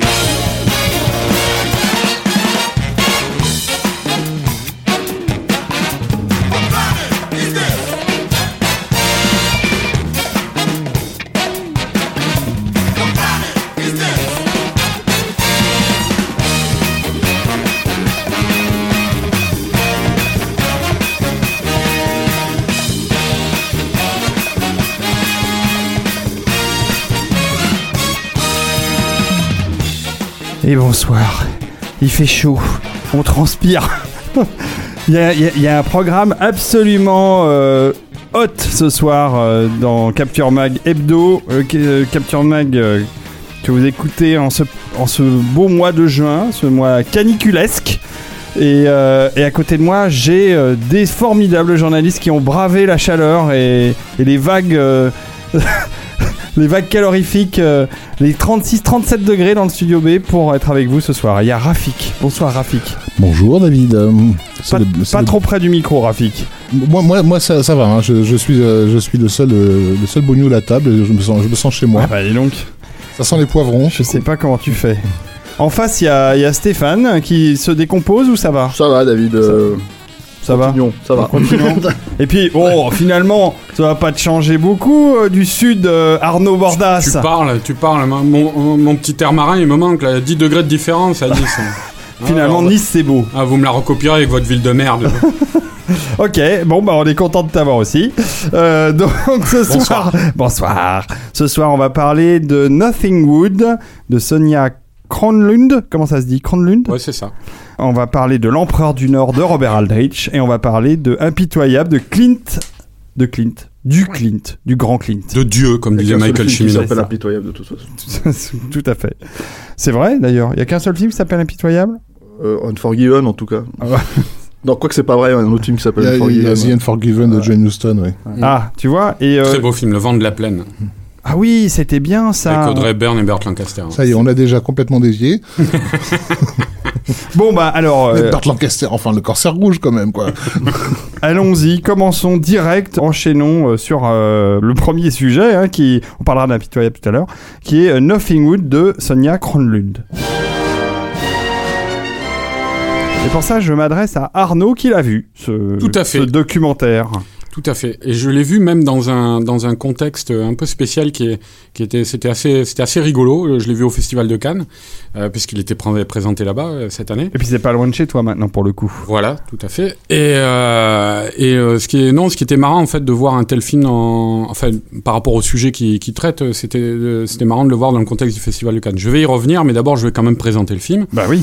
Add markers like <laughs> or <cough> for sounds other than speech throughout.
Yeah. Et bonsoir. Il fait chaud. On transpire. <laughs> il, y a, un programme absolument euh, hot ce soir euh, dans Capture Mag Hebdo. Euh, Capture Mag que vous écoutez en ce, beau mois de juin, ce mois caniculesque. Et, à côté de moi, j'ai des formidables journalistes qui ont bravé la chaleur et, les vagues. <laughs> les vagues calorifiques, euh, les 36-37 degrés dans le studio B pour être avec vous ce soir. Il y a Rafik. Bonsoir Rafik. Bonjour David. Euh, c'est Pas, le- pas le- trop près du micro Rafik. Moi, moi, moi ça, ça va. hein. Je, je suis, euh, je suis le seul, euh, le seul bougnou à la table. Je me sens, je me sens chez moi. Ah bah dis donc, Ça sent les poivrons. je sais pas comment tu fais. En face, il y a, il y a Stéphane qui se décompose ou ça va? Ça va, David. Ça va continuons, ça va. Continuons. Et puis, oh, finalement, ça va pas te changer beaucoup euh, du sud, euh, Arnaud Bordas. Tu parles, tu parles. Mon, mon- mon petit air marin, il me manque là. 10 degrés de différence à Nice. Ah, <laughs> Finalement, alors, Nice, c'est beau. Ah, vous me la recopierez avec votre ville de merde. <laughs> Ok, bon bah on est content de t'avoir aussi. Euh, donc ce soir, bonsoir. Ce soir, on va parler de Nothing Wood de Sonia Kronlund. Comment ça se dit Kronlund ouais, c'est ça. On va parler de l'Empereur du Nord de Robert Aldrich et on va parler de Impitoyable de Clint, de Clint, du Clint, du grand Clint. De Dieu, comme Il disait Michael Cimino. s'appelle ça. Impitoyable de toute façon. <laughs> Tout à fait. C'est vrai d'ailleurs. Il y a qu'un seul film qui s'appelle Impitoyable? Euh, Unforgiven en tout cas. Ah. <laughs> Non, quoi que c'est pas vrai, il y a un autre film qui Il s'appelle il Unforgiven. The Unforgiven de John Huston. Ouais. Ah, tu vois. Et euh, Très beau film, Le vent de la plaine. Ah oui, c'était bien ça. Avec Audrey Byrne et Burt Lancaster. Ça y est, on a déjà complètement dévié. <laughs> Bon bah alors. Euh, Burt Lancaster, enfin le corsaire rouge quand même quoi. <laughs> Allons-y, commençons direct, enchaînons euh, sur euh, le premier sujet, hein, qui, on parlera d'impitoyable tout à l'heure, qui est euh, Nothing Wood de Sonia Kronlund. Et pour ça, je m'adresse à Arnaud qui l'a vu, ce, Tout à fait. ce documentaire. Tout à fait. Et je l'ai vu même dans un dans un contexte un peu spécial qui est qui était c'était assez c'était assez rigolo. Je l'ai vu au Festival de Cannes euh, puisqu'il était pré- présenté là-bas euh, cette année. Et puis c'est pas loin de chez toi maintenant pour le coup. Voilà, tout à fait. Et, euh, et ce qui est non, ce qui était marrant en fait de voir un tel film en, enfin par rapport au sujet qui, qui traite, c'était c'était marrant de le voir dans le contexte du Festival de Cannes. Je vais y revenir, mais d'abord je vais quand même présenter le film. Bah oui.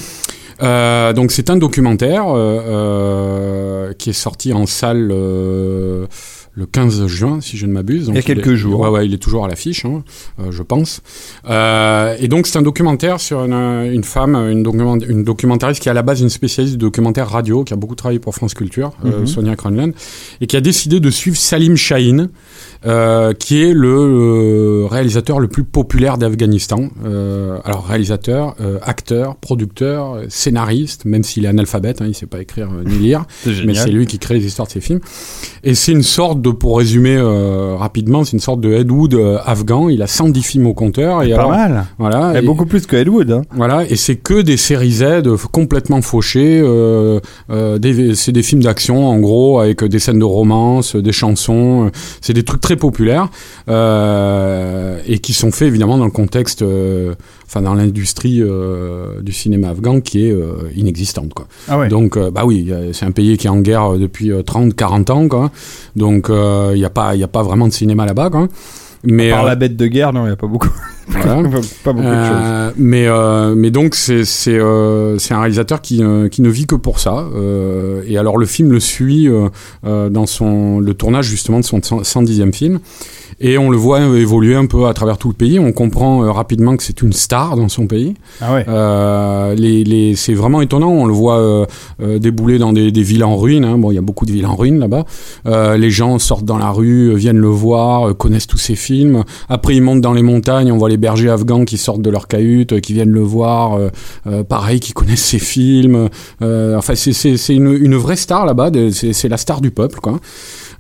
Euh, donc c'est un documentaire euh, euh, qui est sorti en salle euh, le 15 juin, si je ne m'abuse. Il y a quelques est- jours. Ouais, ouais, il est toujours à l'affiche, hein, euh, je pense. Euh, et donc c'est un documentaire sur une, une femme, une, document- une documentariste qui est à la base une spécialiste du documentaire radio, qui a beaucoup travaillé pour France Culture, Mhm. Sonia Kronlund, et qui a décidé de suivre Salim Shahin, euh, qui est le euh, réalisateur le plus populaire d'Afghanistan. Euh, alors réalisateur, euh, acteur, producteur, scénariste, même s'il est analphabète, hein, il sait pas écrire euh, ni lire, <laughs> C'est mais c'est lui qui crée les histoires de ses films. Et c'est une sorte de, pour résumer euh, rapidement, c'est une sorte de Ed Wood euh, afghan. Il a 110 films au compteur. Et Pas alors, mal. Voilà. Et et- beaucoup plus que Ed Wood. Hein. voilà, et c'est que des séries Z complètement fauchées. Euh, euh, des- c'est des films d'action, en gros, avec des scènes de romance, des chansons. euh, c'est des trucs très populaires euh, et qui sont faits évidemment dans le contexte, euh, enfin dans l'industrie euh, du cinéma afghan qui est inexistante. Quoi. Ah ouais. Donc, bah oui, c'est un pays qui est en guerre depuis 30-40 ans. Quoi. Donc, il n'y a, pas- y a pas vraiment de cinéma là-bas. Quoi. Mais, Par euh, la bête de guerre, non, il n'y a pas beaucoup. Voilà. pas beaucoup de choses. Euh, mais euh, mais donc c'est c'est euh, c'est un réalisateur qui euh, qui ne vit que pour ça euh, et alors le film le suit dans son le tournage justement de son 110e film et on le voit évoluer un peu à travers tout le pays. On comprend euh, rapidement que c'est une star dans son pays. Ah ouais. Euh, les, les, c'est vraiment étonnant. On le voit euh, euh, débouler dans des, des villes en ruine. Hein. Bon, il y a beaucoup de villes en ruine là-bas. Euh, les gens sortent dans la rue, viennent le voir, connaissent tous ses films. Après, ils montent dans les montagnes. On voit les bergers afghans qui sortent de leur cahute, qui viennent le voir. pareil, qui connaissent ses films. Euh, enfin, c'est, c'est, c'est une, une vraie star là-bas. c'est la star du peuple, quoi.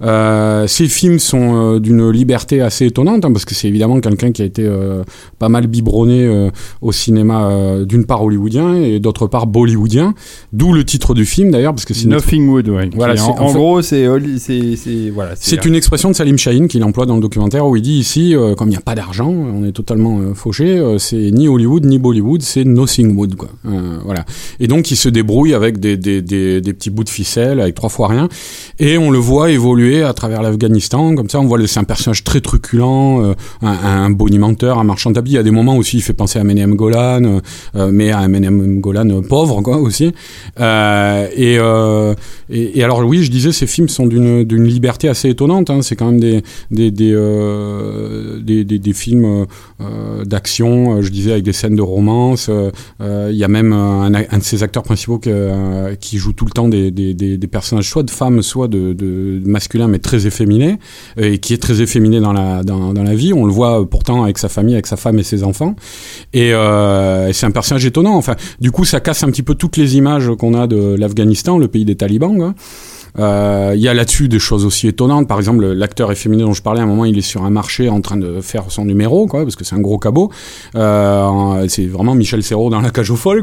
Euh, ces films sont euh, d'une liberté assez étonnante hein, parce que c'est évidemment quelqu'un qui a été euh, pas mal biberonné au cinéma d'une part hollywoodien et d'autre part bollywoodien d'où le titre du film d'ailleurs parce que c'est Nothing Wood, ouais. Voilà, en, en en fait- gros, c'est voilà. c'est une expression de Salim Shaheen qu'il emploie dans le documentaire où il dit ici comme il n'y a pas d'argent on est totalement fauché c'est ni Hollywood ni Bollywood c'est Nothing Wood quoi voilà et donc il se débrouille avec des, des, des, des petits bouts de ficelle avec trois fois rien et on le voit évoluer à travers l'Afghanistan. Comme ça on voit c'est un personnage très truculent euh, un, bonimenteur un marchand d'habits. Il y a des moments aussi il fait penser à Menem Golan euh, euh, mais à Menem Golan pauvre quoi aussi. Et, alors oui je disais ces films sont d'une liberté assez étonnante hein. c'est quand même des films d'action je disais avec des scènes de romance. Il y a même un, de ces acteurs principaux qui joue tout le temps des personnages soit de femmes soit de, de masculins mais très efféminés euh, et qui est très efféminé dans la dans, dans la vie. On le voit euh, pourtant avec sa famille avec sa femme et ses enfants. Et, euh, et c'est un personnage étonnant. Enfin du coup ça casse un petit peu toutes les images qu'on a de l'Afghanistan le pays des talibans quoi. Euh, Il y a là-dessus des choses aussi étonnantes. Par exemple, l'acteur efféminé dont je parlais, à un moment, il est sur un marché en train de faire son numéro, quoi, parce que c'est un gros cabot. Euh, c'est vraiment Michel Serrault dans la cage aux folles.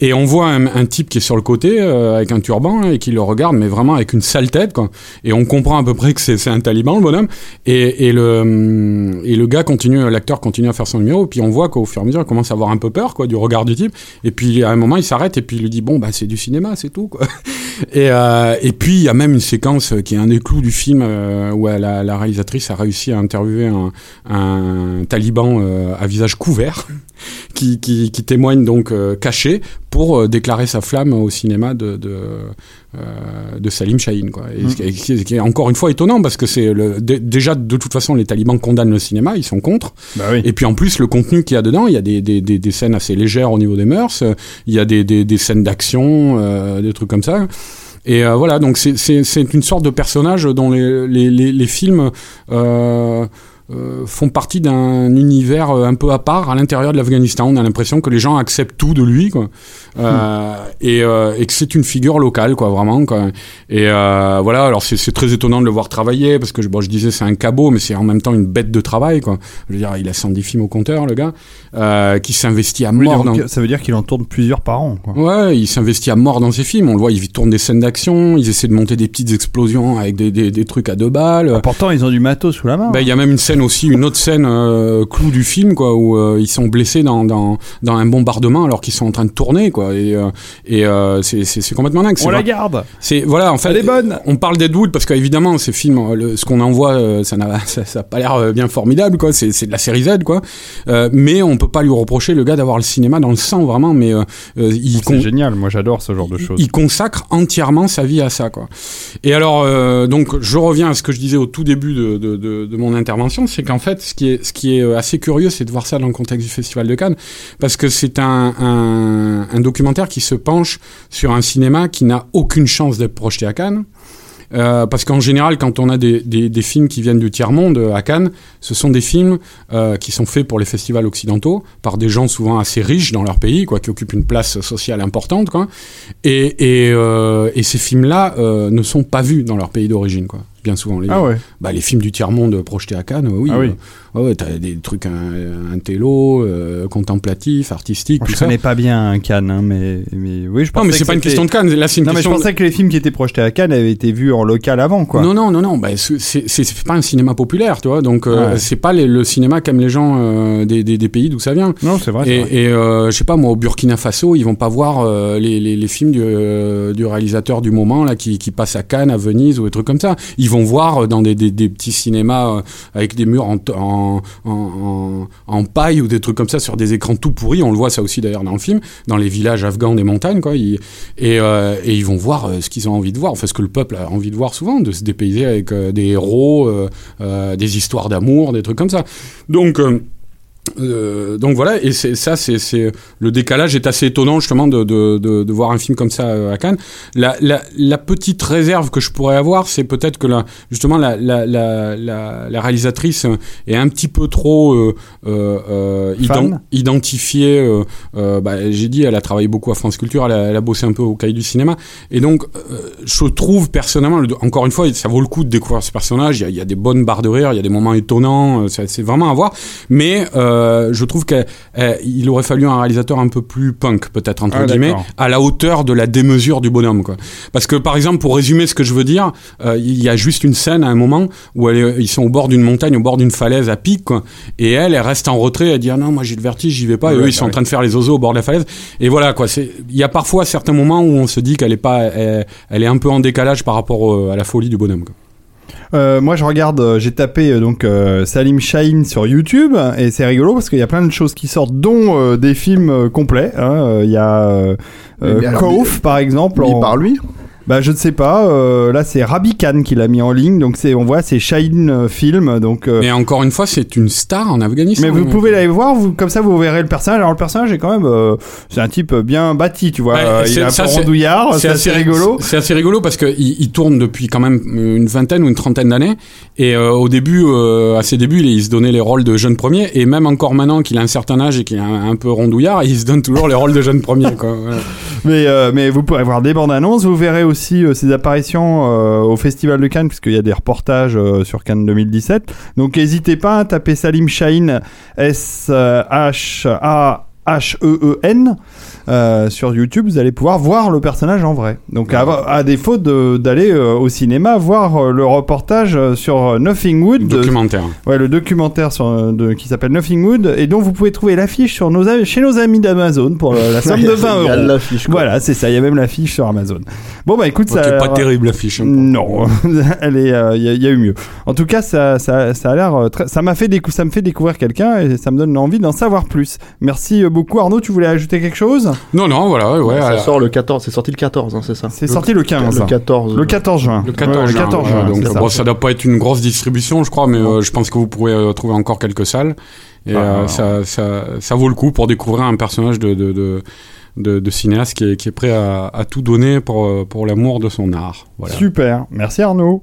Et on voit un, type qui est sur le côté euh, avec un turban et qui le regarde, mais vraiment avec une sale tête, quoi. Et on comprend à peu près que c'est un taliban, le bonhomme. Et, le et le gars continue, l'acteur continue à faire son numéro. Puis on voit qu'au fur et à mesure, il commence à avoir un peu peur, quoi, du regard du type. Et puis à un moment, il s'arrête et puis il lui dit bon bah c'est du cinéma, c'est tout, quoi. <laughs> Et, et puis y a même une séquence qui est un des clous du film euh, où elle la réalisatrice a réussi à interviewer un, un taliban euh, à visage couvert <laughs> qui, qui, qui témoigne donc euh, caché pour euh, déclarer sa flamme au cinéma de, de, euh, de Salim Shaheen. Quoi. Et, qui est- qui encore une fois étonnant parce que c'est déjà de toute façon les talibans condamnent le cinéma, ils sont contre. Bah oui. Et puis en plus, le contenu qu'il y a dedans, il y a des, des, des, des scènes assez légères au niveau des mœurs, euh, il y a des, scènes d'action, euh, des trucs comme ça. Et euh, voilà, donc c'est- une sorte de personnage les, les, les, les films euh, euh, font partie d'un univers euh, un peu à part à l'intérieur de l'Afghanistan. On a l'impression que les gens acceptent tout de lui, quoi. Euh, et, euh, et que c'est une figure locale, quoi, vraiment. Quoi. Et voilà, alors c'est très étonnant de le voir travailler parce que je- bon, je disais c'est un cabot, mais c'est en même temps une bête de travail, quoi. Je veux dire, il a 110 films au compteur, le gars, qui s'investit à mort dans. Ça veut dire qu'il en tourne plusieurs par an. Quoi. Ouais, il s'investit à mort dans ses films. On le voit, il tourne des scènes d'action, ils essaient de monter des petites explosions avec des, des, des trucs à deux balles. Pourtant, ils ont du matos sous la main. Ben, il y a même une scène aussi, une autre scène euh, clou du film, quoi, où euh, ils sont blessés dans, dans, dans un bombardement alors qu'ils sont en train de tourner, quoi. Et, euh, et euh, c'est- complètement dingue. C'est On la garde. c'est voilà, en fait, Elle est bonne. on parle d'Ed parce qu'évidemment, ces films, euh, le- ce qu'on envoie, euh, ça n'a <laughs> ça, ça a pas l'air bien formidable, quoi. C'est c'est de la série Z, quoi. Euh, mais on peut pas lui reprocher le gars d'avoir le cinéma dans le sang, vraiment. Mais il, con- C'est génial. Moi, j'adore ce genre de choses. il consacre entièrement sa vie à ça, quoi. Et alors, euh, donc, je reviens à ce que je disais au tout début de, de, de, de mon intervention, c'est qu'en fait, ce qui est, euh, assez curieux, c'est de voir ça dans le contexte du Festival de Cannes, parce que c'est un, documentaire qui se penche sur un cinéma qui n'a aucune chance d'être projeté à Cannes. Euh, parce qu'en général, quand on a des, films qui viennent du tiers-monde euh, à Cannes, ce sont des films qui sont faits pour les festivals occidentaux par des gens souvent assez riches dans leur pays, quoi, qui occupent une place sociale importante, quoi. Et, et, ces films-là ne sont pas vus dans leur pays d'origine, quoi. Bien souvent, les, Ah ouais. bah, les films du tiers-monde projetés à Cannes, oui. Ah oui. Ouais, ouais, t'as des trucs un, un télo, euh, contemplatif, artistique, tout je ça. connais pas bien Cannes, hein, mais, mais oui, je Non, pensais mais c'est pas une question de Cannes. Là, c'est une Non, mais je pensais que les films qui étaient projetés à Cannes avaient été vus en local avant, quoi. Non, non, non, non. Bah, c'est pas un cinéma populaire, tu vois. Donc, euh, Ouais. c'est pas les- le cinéma qu'aiment les gens euh, des, des, des pays d'où ça vient. Non, c'est vrai. Et, je sais pas, moi, au Burkina Faso, ils vont pas voir les, les, les films du, du réalisateur du moment là qui, qui passe à Cannes, à Venise ou des trucs comme ça. Ils vont voir dans des, des, petits cinémas avec des murs en, en, en, paille ou des trucs comme ça sur des écrans tout pourris. On le voit ça aussi d'ailleurs dans le film, dans les villages afghans des montagnes, quoi. Et, euh, et ils vont voir euh, ce qu'ils ont envie de voir, enfin ce que le peuple a envie de voir souvent, de se dépayser avec euh, des héros, des histoires d'amour, des trucs comme ça. Donc euh, euh, donc voilà, et c'est ça, c'est le décalage est assez étonnant justement de, de, de, de voir un film comme ça euh, à Cannes. La, la, la petite réserve que je pourrais avoir, c'est peut-être que la, justement la, la, la, la, la réalisatrice est un petit peu trop euh, euh, euh, ident- identifiée. euh, euh, bah, J'ai dit, elle a travaillé beaucoup à France Culture, elle a, elle a bossé un peu au Cahier du cinéma, et donc euh, je trouve personnellement, le- encore une fois, ça vaut le coup de découvrir ce personnage. Il y a, il y a des bonnes barres de rire, il y a des moments étonnants, euh, c'est c'est vraiment à voir. Mais euh, je trouve qu'il aurait fallu un réalisateur un peu plus punk, peut-être entre Ah, guillemets, à la hauteur de la démesure du bonhomme. Quoi. Parce que par exemple, pour résumer ce que je veux dire, euh, il y a juste une scène à un moment où elle est- ils sont au bord d'une montagne, au bord d'une falaise à pic, quoi, et elle, elle reste en retrait, elle dit ah non moi j'ai le vertige, j'y vais pas, et eux ils sont en train de faire les oiseaux au bord de la falaise. Et voilà quoi, il y a parfois certains moments où on se dit qu'elle est pas, elle, elle est un peu en décalage par rapport à la folie du bonhomme. Quoi. Euh, moi, je regarde, euh, j'ai tapé euh, donc Salim Shaheen sur YouTube et c'est rigolo parce qu'il y a plein de choses qui sortent, dont des films complets. hein. Il y a alors, Kauf, par exemple. Mis en- par lui Bah, je ne sais pas. euh, là, c'est Rabi Khan qui l'a mis en ligne. Donc, c'est, on voit, c'est Shaheen euh, film. Donc, euh, Et encore une fois, c'est une star en Afghanistan. mais vous pouvez l'aller voir, vous, comme ça vous verrez le personnage. Alors le personnage est quand même, euh, c'est un type bien bâti, tu vois. Ouais, Euh, il c'est- est un peu rondouillard, c'est assez rigolo. C'est assez rigolo parce qu'il il tourne depuis quand même une vingtaine ou une trentaine d'années. Et euh, au début, euh, à ses débuts, il, il se donnait les rôles de jeune premier. Et même encore maintenant qu'il a un certain âge et qu'il est un, un peu rondouillard, <laughs> il se donne toujours les rôles de jeune premier. Quoi. Mais, euh, mais vous pourrez voir des bandes annonces. Vous verrez aussi euh, ses apparitions euh, au Festival de Cannes, puisqu'il y a des reportages euh, sur Cannes 2017. Donc n'hésitez pas à taper Salim Shaheen, S-H-A-H-E-E-N. Euh, sur YouTube, vous allez pouvoir voir le personnage en vrai. Donc, à, à défaut d'aller euh, au cinéma voir euh, le reportage sur euh, Nothing Wood, de- Documentaire. Ouais, le documentaire sur, de, qui s'appelle Nothing Wood et dont vous pouvez trouver l'affiche sur nos, chez nos amis d'Amazon pour la somme <laughs> de 20 Il y a euros. Voilà, c'est ça. Il y a même l'affiche sur Amazon. Bon bah écoute, ça. pas terrible l'affiche. hein. Non, <laughs> elle est. Il y, a- il y a eu mieux. En tout cas, ça, ça, ça a l'air. Ça m'a fait ça me fait découvrir quelqu'un et ça me donne envie d'en savoir plus. Merci beaucoup Arnaud. Tu voulais ajouter quelque chose? Non, non, voilà. Ouais, ça euh, sort le 14, c'est sorti le 14, hein, c'est ça C'est sorti le 15. Le 14. Le 14 juin. Le 14 Ouais, juin, le 14 voilà, juin, donc c'est ça. bon, ça doit pas être une grosse distribution, je crois, mais euh, je pense que vous pourrez euh, trouver encore quelques salles. Et Ah, euh, ça, ça, ça vaut le coup pour découvrir un personnage de, de, de, de, de cinéaste qui est, qui est prêt à, à tout donner pour, euh, pour l'amour de son art. Voilà. Super. Merci Arnaud.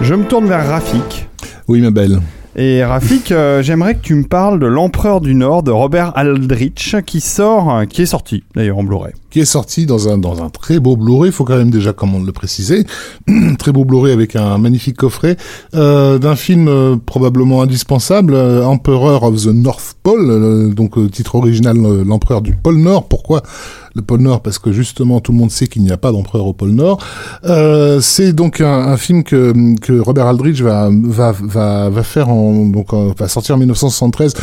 Je me tourne vers Rafik. Oui, ma belle. Et Rafik, euh, j'aimerais que tu me parles de L'Empereur du Nord de Robert Aldrich qui sort, euh, qui est sorti d'ailleurs en Blu-ray. Qui est sorti dans un, dans un très beau Blu-ray, faut quand même déjà, comme on le préciser, <clears throat> très beau Blu-ray avec un magnifique coffret, euh, d'un film euh, probablement indispensable, euh, Emperor of the North Pole, euh, donc titre original euh, l'empereur du pôle Nord. Pourquoi le pôle Nord? Parce que justement tout le monde sait qu'il n'y a pas d'empereur au pôle Nord. Euh, c'est donc un, un film que, que Robert Aldrich va, va, va, va faire en, donc, va sortir en 1973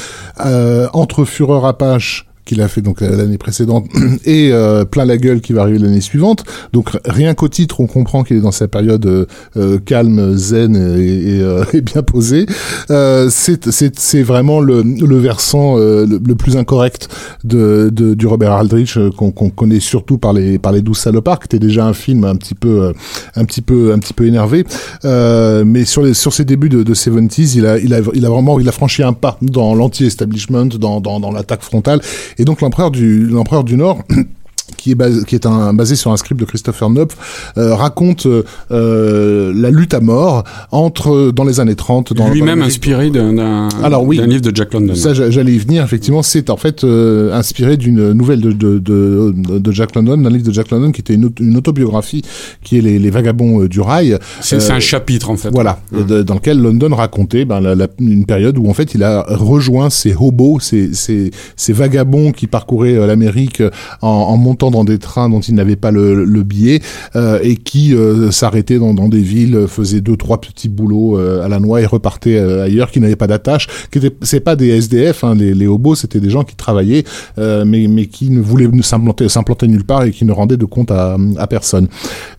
euh, entre Fureur Apache qu'il a fait donc euh, l'année précédente <clears throat> et euh, plein la gueule qui va arriver l'année suivante. Donc rien qu'au titre, on comprend qu'il est dans sa période euh, euh, calme, zen et, et, euh, <laughs> et bien posée. Euh, c'est vraiment le, le versant euh, le, le plus incorrect de, de du Robert Aldrich euh, qu'on qu'on connaît surtout par les par les douze salopards, qui était déjà un film un petit peu euh, un petit peu un petit peu énervé. Euh, mais sur les sur ses débuts de, de 70s, il a il a il a vraiment il a franchi un pas dans l'anti-establishment, dans dans, dans l'attaque frontale. Et donc l'empereur du Nord <clears throat> qui est, basé, qui est un, basé sur un script de Christopher Knopf, euh, raconte euh, la lutte à mort entre dans les années 30. dans- Lui-même inspiré d'un oui. livre de Jack London. ça, j'a- j'allais y venir. Effectivement, c'est en fait euh, inspiré d'une nouvelle de, de, de, de Jack London, d'un livre de Jack London qui était une, auto- une autobiographie, qui est les, les vagabonds euh, du rail. C'est Euh, un chapitre en fait. Voilà, de- dans lequel London racontait ben, la- la- une période où en fait il a rejoint ces hobos, ces, ces, ces vagabonds qui parcouraient euh, l'Amérique en, en, longtemps dans des trains dont il n'avait pas le, le billet euh, et qui euh, s'arrêtaient dans, dans des villes, faisaient deux trois petits boulots euh, à la noix et repartaient ailleurs, qui n'avaient pas d'attache, qui étaient c'est pas des SDF, hein, les, hobos, c'était des gens qui travaillaient, mais qui ne voulaient s'implanter s'implanter nulle part et qui ne rendaient de compte à, personne.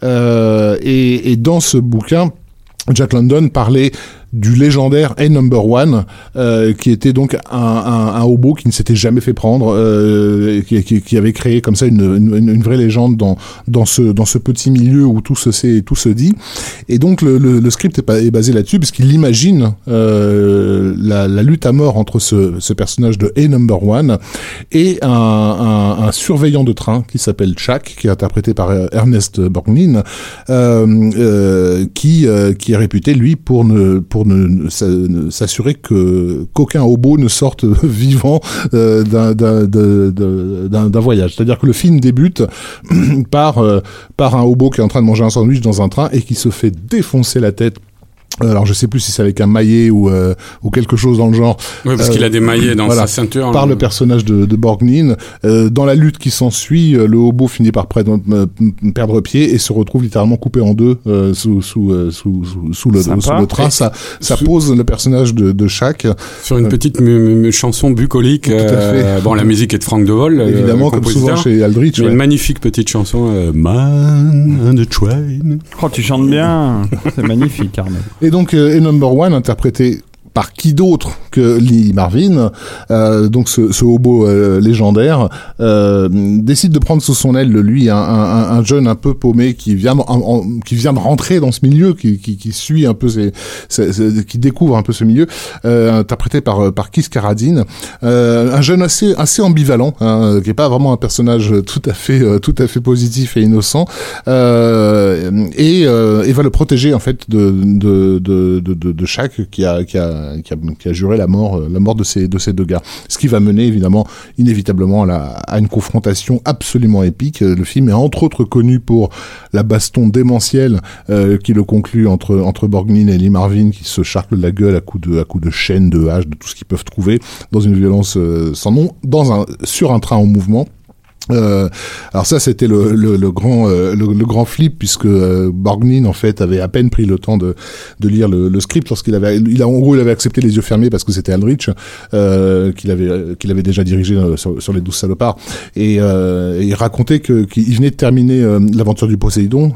Et dans ce bouquin. Jack London parlait du légendaire A Number One, euh, qui était donc un, un, un hobo qui ne s'était jamais fait prendre, euh, qui, qui, qui avait créé comme ça une, une, une, vraie légende dans, dans, ce, dans ce petit milieu où tout se sait et tout se dit. Et donc le, le, le script est, basé là-dessus, puisqu'il imagine euh, la, la, lutte à mort entre ce, ce personnage de A Number One et un, un, surveillant de train qui s'appelle Chuck, qui est interprété par Ernest Borgnine, euh, euh, qui, qui est réputé, lui, pour ne... Pour s'assurer que qu'aucun hobo ne sorte <laughs> vivant euh, d'un voyage. C'est-à-dire que le film débute <clears throat> par euh, par un hobo qui est en train de manger un sandwich dans un train et qui se fait défoncer la tête alors je sais plus si c'est avec un maillet ou euh, ou quelque chose dans le genre. Oui, parce euh, qu'il a des maillets dans voilà, sa ceinture. Par le personnage de, de Borgnine. Euh, dans la lutte qui s'ensuit, euh, le hobo finit par perdre, perdre pied et se retrouve littéralement coupé en deux euh, sous sous, sous, sous, sous, le, sous le train. Ça, ça pose le personnage de, de Shaq. Sur une petite chanson bucolique. Tout à fait. bon, la musique est de Frank De Vol. Évidemment, comme souvent chez Aldrich. Ouais. Une magnifique petite chanson. Man and the Train. Oh, tu chantes bien. C'est magnifique, Arnaud. <laughs> Et donc, euh, A Number One, interprété par qui d'autre que Lee Marvin, euh, donc ce, ce hobo euh, légendaire, euh, décide de prendre sous son aile lui un, un, un jeune un peu paumé qui vient en, en, qui vient de rentrer dans ce milieu, qui, qui, qui suit un peu ses, ses, ses, qui découvre un peu ce milieu, euh, interprété par par Kiss Karadine, euh, un jeune assez assez ambivalent, hein, qui est pas vraiment un personnage tout à fait tout à fait positif et innocent, et, et va le protéger en fait de de de de, de, de qui a qui a qui a, qui a, juré la mort, mort de ces, de ces deux gars. Ce qui va mener évidemment inévitablement à, une confrontation absolument épique. Le film est entre autres connu pour la baston démentielle euh, qui le conclut entre, entre Borgnine et Lee Marvin qui se charclent la gueule à coups de, à de chaînes, de haches, de tout ce qu'ils peuvent trouver dans une violence euh, sans nom, dans un, sur un train en mouvement. Euh, alors ça c'était le, le, le, grand euh, le, le, grand flip puisque euh, Borgnine en fait avait à peine pris le temps de, de lire le, le script lorsqu'il avait il a en gros il avait accepté les yeux fermés parce que c'était Aldrich euh, qu'il avait qu'il avait déjà dirigé euh, sur, sur les douze salopards. Et, euh, et il racontait que qu'il venait de terminer l'aventure du Poséidon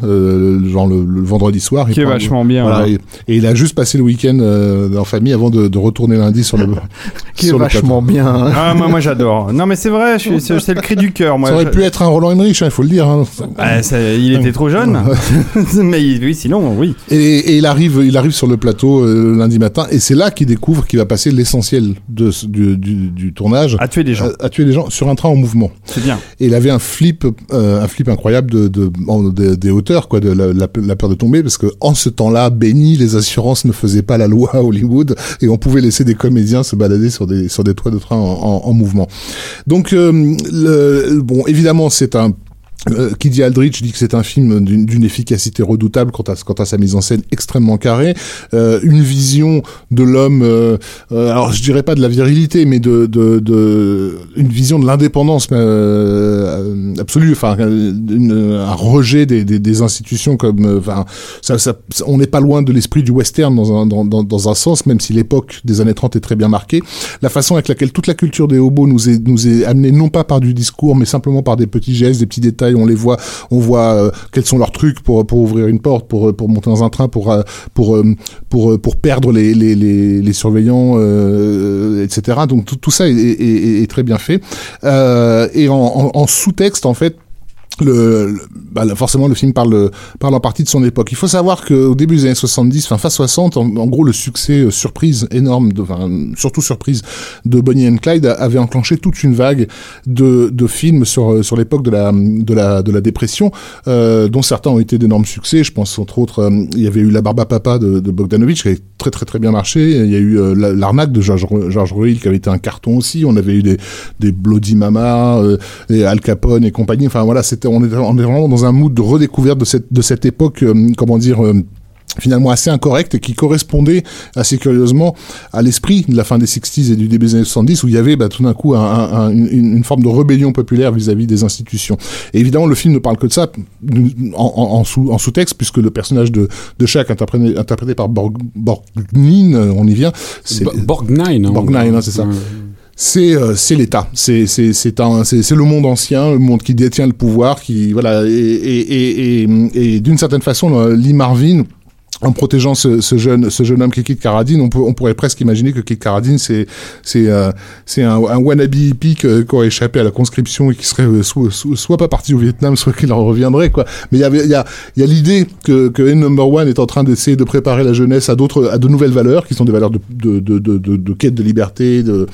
genre le, le, vendredi soir. Qui est vachement bien voilà, et, et, il a juste passé le week-end en famille avant de, de, retourner lundi sur le <laughs> <laughs> qui est vachement bien. Ah moi moi j'adore. Non mais c'est vrai c'est le cri du cœur moi, ça aurait je... pu être un Roland Emmerich, il hein, faut le dire. Hein. Bah, ça, il était trop jeune, <laughs> mais oui, sinon, oui. Et, et, il arrive, il arrive sur le plateau euh, lundi matin, et c'est là qu'il découvre qu'il va passer l'essentiel de du, du, du, tournage. À tuer des gens. À, à, tuer des gens sur un train en mouvement. C'est bien. Et il avait un flip, euh, un flip incroyable de, de, de, des hauteurs, quoi, de la, la, la, peur de tomber, parce que en ce temps-là, béni, les assurances ne faisaient pas la loi à Hollywood, et on pouvait laisser des comédiens se balader sur des sur des toits de train en, en, en mouvement. Donc, euh, le, bon, évidemment, c'est un euh, Aldrich dit que c'est un film d'une efficacité redoutable quant à, quant à sa mise en scène extrêmement carrée, euh, une vision de l'homme, euh, euh, alors je dirais pas de la virilité, mais de, de, de une vision de l'indépendance euh, absolue, enfin une, un rejet des, des, des institutions comme, enfin ça, ça, on n'est pas loin de l'esprit du western dans un, dans, dans, dans un sens, même si l'époque des années 30 est très bien marquée. La façon avec laquelle toute la culture des hobos nous est, nous est amenée non pas par du discours, mais simplement par des petits gestes, des petits détails on les voit, on voit euh, quels sont leurs trucs pour ouvrir une porte, pour pour monter dans un train, pour euh, euh, perdre les surveillants, etc. Donc tout, ça est, très bien fait. et en sous-texte en fait bah, forcément le film parle parle en partie de son époque. Il faut savoir qu'au début des années 70, enfin fin 60, en, gros le succès euh, surprise énorme, enfin, surtout surprise de Bonnie and Clyde avait enclenché toute une vague de, de films sur euh, sur l'époque de la de la de la dépression, euh, dont certains ont été d'énormes succès. Je pense entre autres, il y avait eu La Barba Papa de, Bogdanovich qui a très très très bien marché. Il y a eu l'arnaque de George George qui avait été un carton aussi. On avait eu des des Bloody Mama, et Al Capone et compagnie. Enfin voilà, c'était on est, on est vraiment dans un mood de redécouverte de cette, de cette époque, euh, comment dire, euh, finalement assez incorrect et qui correspondait assez curieusement à l'esprit de la fin des 60s et du début des années 70 où il y avait bah, tout d'un coup un, une, une, forme de rébellion populaire vis-à-vis des institutions. Et évidemment, le film ne parle que de ça en, en, en sous-texte puisque le personnage de, de Shaq interprété, interprété par Borg, Borgnine, on y vient. Borgnine. Hein, Borgnine, hein, c'est ça c'est euh, l'État, c'est le monde ancien, le monde qui détient le pouvoir, qui voilà et et et, et d'une certaine façon, Lee Marvin en protégeant ce, ce, jeune ce jeune homme qui est Kit Carradine, on, peut, on pourrait presque imaginer que Kit Carradine c'est c'est euh, c'est un, un wannabe hippie qui aurait échappé à la conscription et qui serait euh, soit, soit, pas parti au Vietnam, soit qu'il en reviendrait quoi. Mais il y avait il y a y a l'idée que que N number one est en train d'essayer de préparer la jeunesse à d'autres à de nouvelles valeurs qui sont des valeurs de de de de, de, quête de liberté, de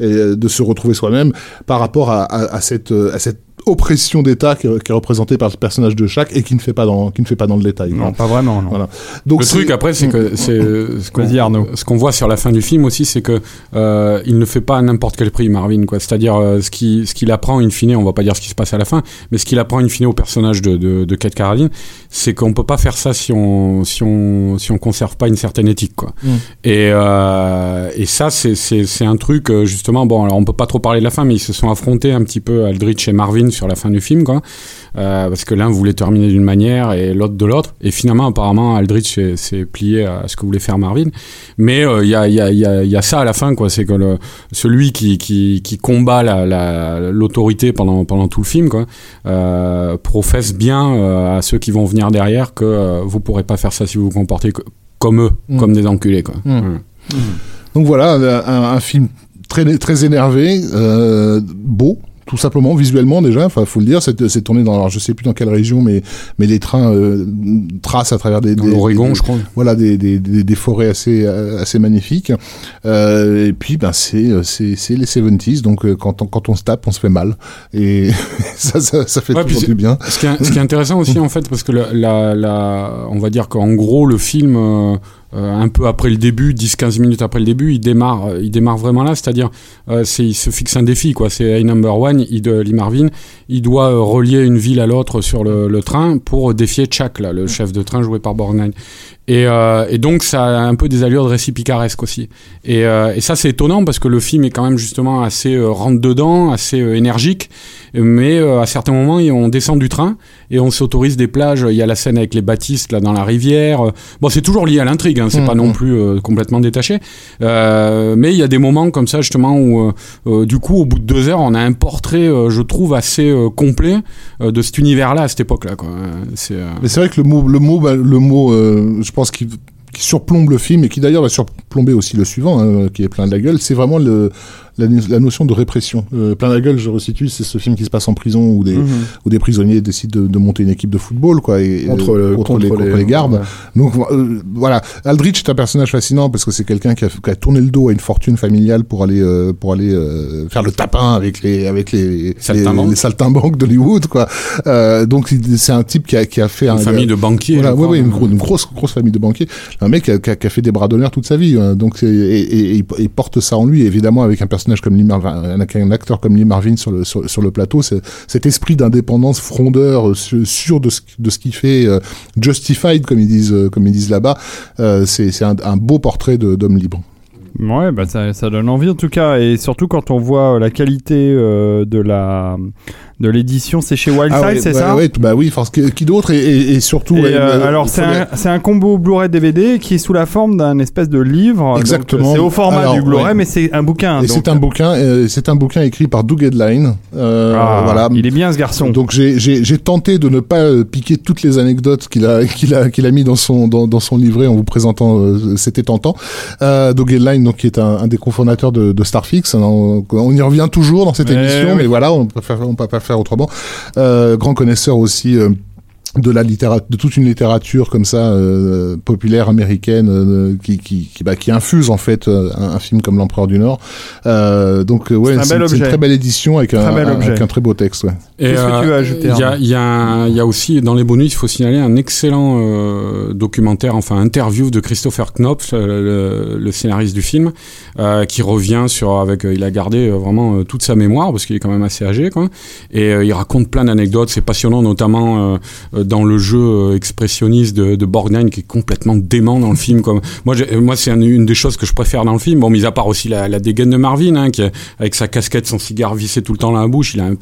de se retrouver soi-même par rapport à, à, cette à cette oppression d'État qui, est représentée par le personnage de chaque et qui ne fait pas dans qui ne fait pas dans le détail. Non, pas vraiment. Non. Voilà. Donc le truc après c'est que c'est ce qu'on ce qu'on voit sur la fin du film aussi c'est que euh, il ne fait pas à n'importe quel prix Marvin quoi. C'est-à-dire euh, ce qui ce qu'il apprend in fine, on va pas dire ce qui se passe à la fin, mais ce qu'il apprend in fine au personnage de de, de Kate Caroline, c'est qu'on peut pas faire ça si on si on si on conserve pas une certaine éthique quoi. Mm. Et euh, et ça c'est c'est c'est un truc euh, justement bon alors on peut pas trop parler de la fin mais ils se sont affrontés un petit peu Aldrich et Marvin sur la fin du film, quoi. Euh, parce que l'un voulait terminer d'une manière et l'autre de l'autre. Et finalement, apparemment, Aldrich s'est plié à ce que voulait faire Marvin. Mais il euh, y, a, y, a, y, a, ça à la fin, quoi. C'est que le, celui qui, qui, qui combat l'autorité la, pendant, pendant tout le film, quoi, euh, professe bien à ceux qui vont venir derrière que vous pourrez pas faire ça si vous vous comportez comme eux, mm. comme des enculés, quoi. Mm. Mm. Donc voilà, un, un, film très, très énervé, beau tout simplement visuellement déjà enfin faut le dire c'est c'est tourné dans alors je sais plus dans quelle région mais mais les trains euh, tracent à travers des, dans l'Oregon je crois. voilà des, des, des, forêts assez assez magnifiques. Euh, et puis ben c'est c'est c'est les 70s donc euh, quand on, quand on se tape on se fait mal. Et <laughs> ça, ça, ça fait toujours du bien. ce qui est, ce qui est intéressant aussi en fait parce que la, la, on va dire qu'en gros le film euh, un peu après le début, 10-15 minutes après le début, il démarre, euh, il démarre vraiment là, c'est-à-dire euh, c'est, il se fixe un défi, quoi. C'est A number one, il, Lee Marvin, il doit relier une ville à l'autre sur le, le train pour défier Chuck, là, le chef de train joué par Borgnine. Et, euh, et, donc ça a un peu des allures de récit picaresque aussi. Et, euh, et ça c'est étonnant parce que le film est quand même justement assez euh, rentre dedans, assez euh, énergique. Mais euh, à certains moments on descend du train et on s'autorise des plages. Il y a la scène avec les baptistes là dans la rivière. Bon c'est toujours lié à l'intrigue, hein, c'est mmh, pas non mmh. plus complètement détaché. mais il y a des moments comme ça justement où du coup au bout de deux heures on a un portrait, je trouve assez complet de cet univers-là à cette époque-là. C'est. Mais c'est vrai que le mot, le mot, bah, le mot, je pense qu'il qui surplombe le film et qui d'ailleurs va surplomber aussi le suivant, hein, qui est plein de la gueule, c'est vraiment le, la, la, notion de répression. Euh, plein la gueule, je resitue, c'est ce film qui se passe en prison où des, mhm. où des prisonniers décident de, de, monter une équipe de football, quoi, et, contre, euh, contre, les, contre les, gardes. Donc euh, voilà, Aldrich est un personnage fascinant parce que c'est quelqu'un qui a, qui a, tourné le dos à une fortune familiale pour aller euh, pour aller euh, faire le tapin avec les avec les saltimbanques, les, saltimbanques d'Hollywood, quoi. donc c'est un type qui a qui a fait une un, famille de banquiers. Voilà, ouais, ouais, une, une, grosse grosse famille de banquiers. Un mec qui a, qui a, fait des bras d'honneur toute sa vie. Hein. donc et, et, et, il porte ça en lui, évidemment, avec un personnage un, acteur comme Lee Marvin sur le sur, le plateau, cet esprit d'indépendance frondeur, euh, sûr de ce, de ce qu'il fait, euh, justified comme ils disent euh, comme disent là-bas, c'est un, un beau portrait d'homme libre. Ouais, bah ça, ça, donne envie en tout cas, et surtout quand on voit la qualité de la de l'édition, c'est chez Wildside, ah c'est ça? ouais, Bah oui, parce que qui d'autre et, et, surtout. Euh, alors c'est un, un, combo Blu-ray DVD qui est sous la forme d'un espèce de livre. Exactement. C'est au format du Blu-ray, mais c'est un bouquin. Et c'est un bouquin, euh, c'est un bouquin écrit par Doug Headline. Euh, ah, voilà. Il est bien ce garçon. Donc j'ai tenté de ne pas euh, piquer toutes les anecdotes qu'il a <laughs> qu'il a qu'il a mis dans son dans, dans, son livret en vous présentant. Euh, C'était tentant. Euh, Doug Headline, donc qui est un, un des cofondateurs de, de Starfix. On, on, y revient toujours dans cette émission, mais voilà, on on peut pas faire autrement. Euh, grand connaisseur aussi euh, de la littérature, de toute une littérature comme ça euh, populaire américaine euh, qui qui qui, bah, qui infuse en fait euh, un, un, film comme l'Empereur du Nord. Euh, donc ouais, c'est une très belle édition avec, un, un, avec un, très beau texte. Ouais. Qu'est-ce que tu veux ajouter Il y a il y a il y a aussi dans les bonus il faut signaler un excellent documentaire enfin interview de Christopher Knopf le, le, scénariste du film qui revient sur avec il a gardé vraiment toute sa mémoire parce qu'il est quand même assez âgé quoi et il raconte plein d'anecdotes c'est passionnant notamment dans le jeu expressionniste de, de Borgnine qui est complètement dément dans le film. Comme moi, moi c'est une des choses que je préfère dans le film. Bon, mis à part aussi la, la dégaine de Marvin, hein, qui avec sa casquette, son cigare vissé tout le temps dans la bouche, il a un,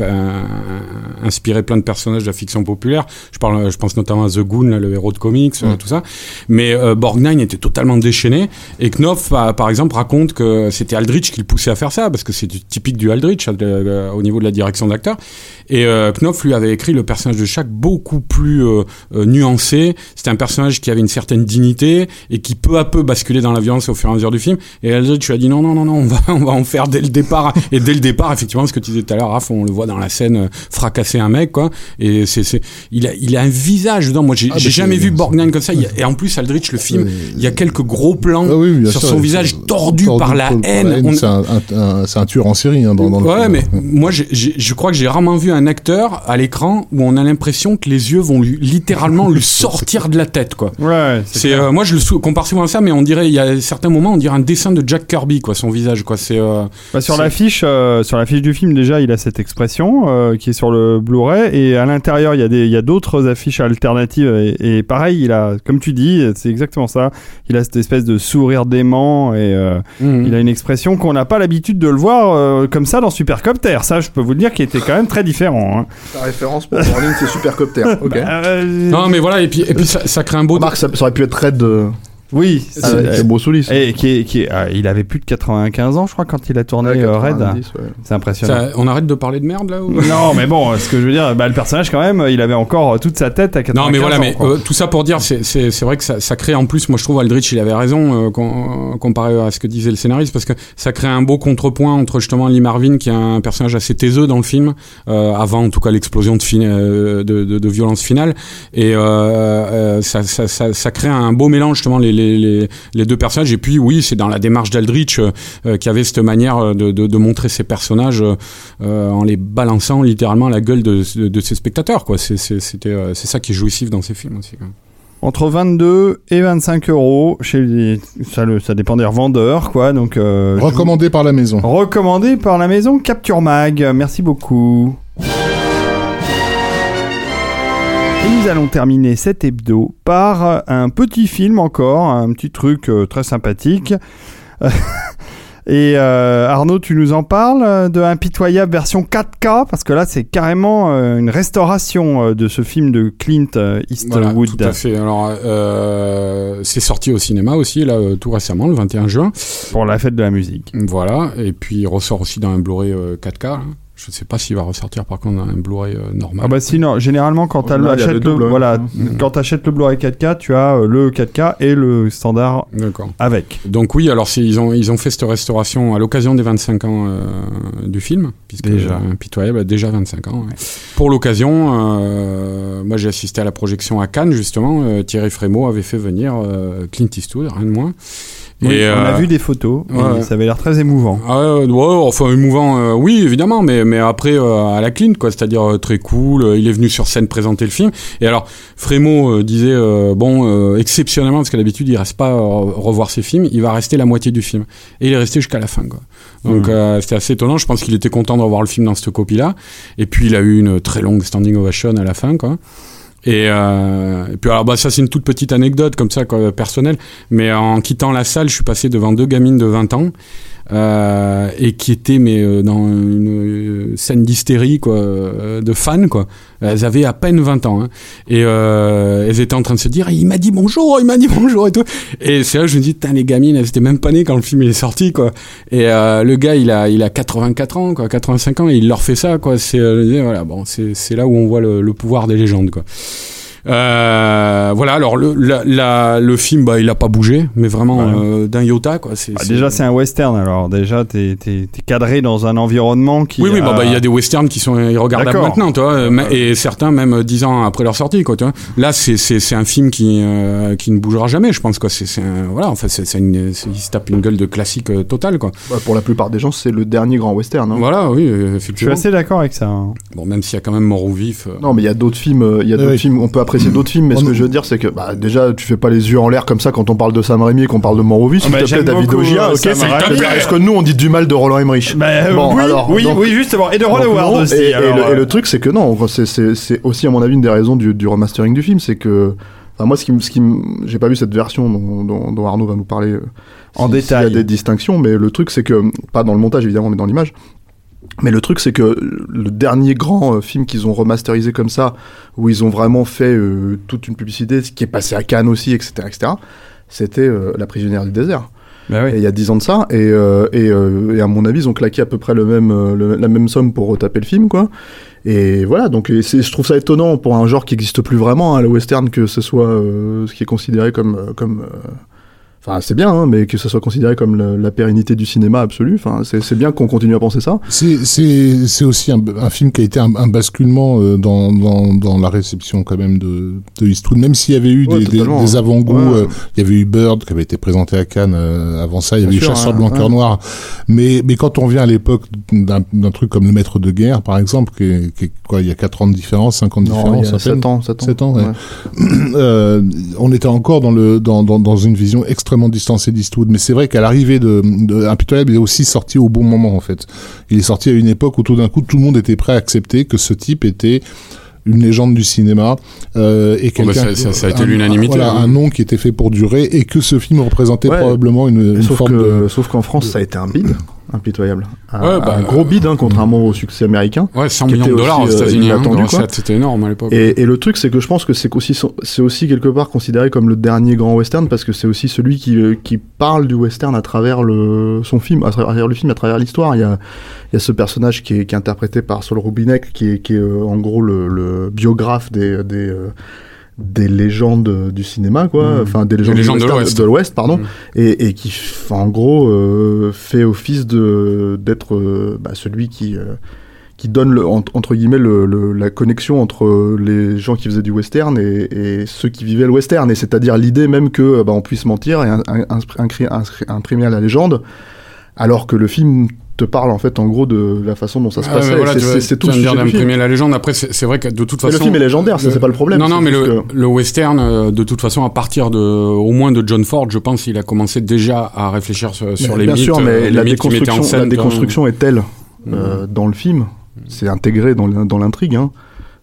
inspiré plein de personnages de la fiction populaire. Je parle, je pense notamment à The Goon, le héros de comics, mm. tout ça. Mais euh, Borgnine était totalement déchaîné et Knopf, par exemple, raconte que c'était Aldrich qui le poussait à faire ça parce que c'est typique du Aldrich euh, au niveau de la direction d'acteur. Et euh, Knopf lui avait écrit le personnage de Shaq beaucoup plus euh, euh, nuancé. C'était un personnage qui avait une certaine dignité et qui peu à peu basculait dans la violence au fur et à mesure du film. Et Aldrich lui a dit non non non non on va <laughs> on va en faire dès le départ. et dès le départ effectivement ce que tu disais tout à l'heure Raph on le voit dans la scène fracasser un mec quoi. Et c'est c'est il a il a un visage dedans. Moi j'ai ah, jamais vu Borgnine comme ça. et en plus Aldrich le film il y a quelques gros plans ah sur son visage tordu, par la haine. C'est un, un, un, tueur en série hein, dans, dans ouais, mais moi je crois que j'ai rarement vu un acteur à l'écran où on a l'impression que les yeux vont lui, littéralement lui <laughs> sortir de la tête, quoi. Ouais. C'est euh, moi je le compare souvent à ça, mais on dirait il y a certains moments on dirait un dessin de Jack Kirby, quoi, son visage, quoi. C'est euh, bah, sur l'affiche, euh, sur l'affiche du film déjà, il a cette expression qui est sur le Blu-ray et à l'intérieur il y a des, il y a d'autres affiches alternatives et, pareil, il a, comme tu dis, c'est exactement ça. Il a cette espèce de sourire dément et mmh. il a une expression qu'on n'a pas l'habitude de le voir comme ça dans Supercopter. Ça, je peux vous le dire, qui était quand même très différent. Hein. La référence pour Warning, c'est Supercopter. Ok. Bah, <laughs> non, mais voilà, et puis, et puis ça, ça crée un beau. Marc, ça, ça, aurait pu être Red de. Oui, c'est beau Soulis. Et qui est, qui ah, il avait plus de 95 ans, je crois, quand il a tourné euh, Red. C'est impressionnant. on arrête de parler de merde là ou... <laughs> Non, mais bon, ce que je veux dire, bah, le personnage quand même, il avait encore toute sa tête à 95 ans. Non, mais voilà, mais euh, tout ça pour dire, c'est vrai que ça, ça, crée en plus, moi je trouve Aldrich, il avait raison euh, comparé à ce que disait le scénariste, parce que ça crée un beau contrepoint entre justement Lee Marvin, qui est un personnage assez taiseux dans le film, avant en tout cas l'explosion de, de, de, de, violence finale, et ça, ça, ça, ça, crée un beau mélange justement les, les, les deux personnages. Et puis oui, c'est dans la démarche d'Aldrich euh, euh, qui avait cette manière euh, de, de, de montrer ses personnages en les balançant littéralement à la gueule de, de, ses spectateurs. Quoi. C'est, c'est, c'était, c'est ça qui est jouissif dans ces films aussi. Entre 22 et 25 euros chez les... ça, le, ça dépend des revendeurs quoi donc recommandé par la maison recommandé par la maison Capture Mag merci beaucoup nous allons terminer cet hebdo par un petit film encore, un petit truc euh, très sympathique. <laughs> Et euh, Arnaud, tu nous en parles euh, de Impitoyable version 4K parce que là c'est carrément une restauration de ce film de Clint Eastwood. Voilà, tout à fait. Alors c'est sorti au cinéma aussi là tout récemment le 21 juin pour la fête de la musique. Voilà et puis il ressort aussi dans un Blu-ray 4K. Je ne sais pas s'il va ressortir par contre un Blu-ray euh, normal. Ah bah sinon, généralement quand tu achètes le, voilà, hein. quand achètes le Blu-ray 4K, tu as euh, le 4K et le standard avec. Donc oui, alors ils ont ils ont fait cette restauration à l'occasion des 25 ans euh, du film, puisque déjà Impitoyable a déjà 25 ans. Pour l'occasion, moi j'ai assisté à la projection à Cannes justement. Thierry Frémaux avait fait venir Clint Eastwood, rien de moins on a euh, vu des photos, ça avait l'air très émouvant. Ah, ouais, enfin émouvant, euh, oui évidemment, mais mais après euh, à la clean quoi, c'est-à-dire très cool. il est venu sur scène présenter le film. Et alors Frémo disait bon exceptionnellement parce qu'à l'habitude il reste pas revoir ses films, il va rester la moitié du film. Et il est resté jusqu'à la fin quoi. Donc mmh. c'était assez étonnant. Je pense qu'il était content de revoir le film dans cette copie là. Et puis il a eu une très longue standing ovation à la fin quoi. Et, euh, et, puis alors bah ça c'est une toute petite anecdote comme ça quoi, personnelle, mais en quittant la salle, je suis passé devant deux gamines de 20 ans euh, et qui étaient mais euh, dans une scène d'hystérie quoi, euh, de fans quoi. Elles avaient à peine 20 ans hein. et euh, elles étaient en train de se dire il m'a dit bonjour, il m'a dit bonjour et tout. Et c'est là que je me dis les gamines elles étaient même pas nées quand le film est sorti quoi. Et euh, le gars il a il a 84 ans quoi, 85 ans et il leur fait ça quoi. C'est voilà bon c'est là où on voit le, le pouvoir des légendes quoi. Euh, voilà, alors le, la, le film, bah, il a pas bougé, mais vraiment euh, d'un iota. Quoi. C'est, bah, Déjà, c'est un western, alors déjà, t'es, es, cadré dans un environnement qui. Oui, oui, bah, bah, il y a des westerns qui sont irregardables maintenant, toi, et certains même dix ans après leur sortie, quoi, tu vois. Là, c'est, c'est, c'est un film qui, euh, qui ne bougera jamais, je pense, quoi. C'est, c'est voilà, en fait, c'est, c'est une, il se tape une gueule de classique euh, total, quoi. Bah, pour la plupart des gens, c'est le dernier grand western. Hein. Voilà, oui, effectivement. Je suis assez d'accord avec ça. Hein. Bon, même s'il y a quand même Mort ou Vif. Non, mais il y a d'autres films, il y a d'autres films, on peut apprécier d'autres films, mais ce que je veux dire, c'est que bah, déjà, tu fais pas les yeux en l'air comme ça quand on parle de Sam Raimi et qu'on parle de Morovis. Ah bah, S'il te plaît, j'aime David Ogia, euh, ok. Est-ce que nous, on dit du mal de Roland Emmerich? Bah, euh, Bon, oui, alors, oui, donc- oui, justement. Et de Ron donc Howard aussi. Et, le, et euh, le truc, c'est que non, c'est- aussi, à mon avis, une des raisons du, du remastering du film, c'est que. Enfin, moi, ce qui, me- ce qui, j'ai pas vu cette version dont, dont, dont Arnaud va nous parler euh, En si- détail. S'il y a des distinctions, mais le truc, c'est que pas dans le montage évidemment, mais dans l'image. Mais le truc, c'est que le dernier grand euh, film qu'ils ont remasterisé comme ça, où ils ont vraiment fait euh, toute une publicité, ce qui est passé à Cannes aussi, etc., etc., c'était euh, La prisonnière du désert. bah oui. Et il y a 10 ans de ça, et, et, et à mon avis, ils ont claqué à peu près le même, le- la même somme pour retaper le film, quoi. Et voilà, donc et je trouve ça étonnant pour un genre qui n'existe plus vraiment, hein, le western, que ce soit ce qui est considéré comme. comme Enfin, c'est bien, hein, mais que ce soit considéré comme le- la pérennité du cinéma absolu. Enfin, c'est bien qu'on continue à penser ça. C'est aussi un, un film qui a été un, un basculement euh, dans, dans dans la réception quand même de de Eastwood même s'il y avait eu Ouais, des, des avant-goûts Ouais. euh, il y avait eu Bird qui avait été présenté à Cannes euh, avant ça il y Bien avait eu sûr, Chasseur ouais, blanc cœur ouais. noir mais mais quand on vient à l'époque d'un truc comme Le Maître de guerre par exemple qui est, qui est quoi il y a 4 ans de différence 5 ans de Non, différence il y a à peine. 7 ans, 7 ans. Euh, on était encore dans le dans, dans, dans une vision extrêmement distancée d'Eastwood mais c'est vrai qu'à l'arrivée de, de Impitoyable il est aussi sorti au bon moment en fait il est sorti à une époque où tout d'un coup tout le monde était prêt à accepter que ce type était une légende du cinéma euh, et Bon, bah, quelqu'un ça- ça- ça a été un- l'unanimité, voilà, hein. un nom qui était fait pour durer et que ce film représentait Ouais. probablement une, Sauf forme que- de sauf qu'en France, ça a été un bid impitoyable. Un, Ouais, bah, un gros bid, hein, contrairement au succès américain. Ouais, 100 qui millions de dollars aux euh, États-Unis, hein, c'était énorme à l'époque. Et, et le truc, c'est que je pense que c'est aussi, c'est aussi quelque part considéré comme le dernier grand western parce que c'est aussi celui qui, euh, qui parle du western à travers le, son film, à travers le film, à travers l'histoire. Il y a, il y a ce personnage qui est, qui est interprété par Saul Rubinek, qui est, qui est euh, en gros le, le biographe des, des, des légendes du cinéma, quoi. Enfin, des légendes, légendes du de l'Ouest. pardon. Mm. Et, et qui, en gros, euh, fait office de d'être euh, bah, celui qui euh, qui donne le, en- entre guillemets le, le- la connexion entre les gens qui faisaient du western et, et ceux qui vivaient le western, et c'est-à-dire l'idée même que bah, on puisse mentir et imprimer à la légende, alors que le film te parle en fait en gros de la façon dont ça se Ah, mais passait. voilà, C'est- tout le sujet d'imprimer la légende. Après, c'est vrai que de toute Mais façon. le film est légendaire, ça c'est pas le problème. Non, non, mais le, que- le western, euh, de toute façon, à partir de, au moins de John Ford, je pense, il a commencé déjà à réfléchir sur, les Bien mythes, sûr, euh, mais les la mettait en déconstruction, scène. la déconstruction est telle euh, dans le film, c'est intégré dans dans l'intrigue, hein,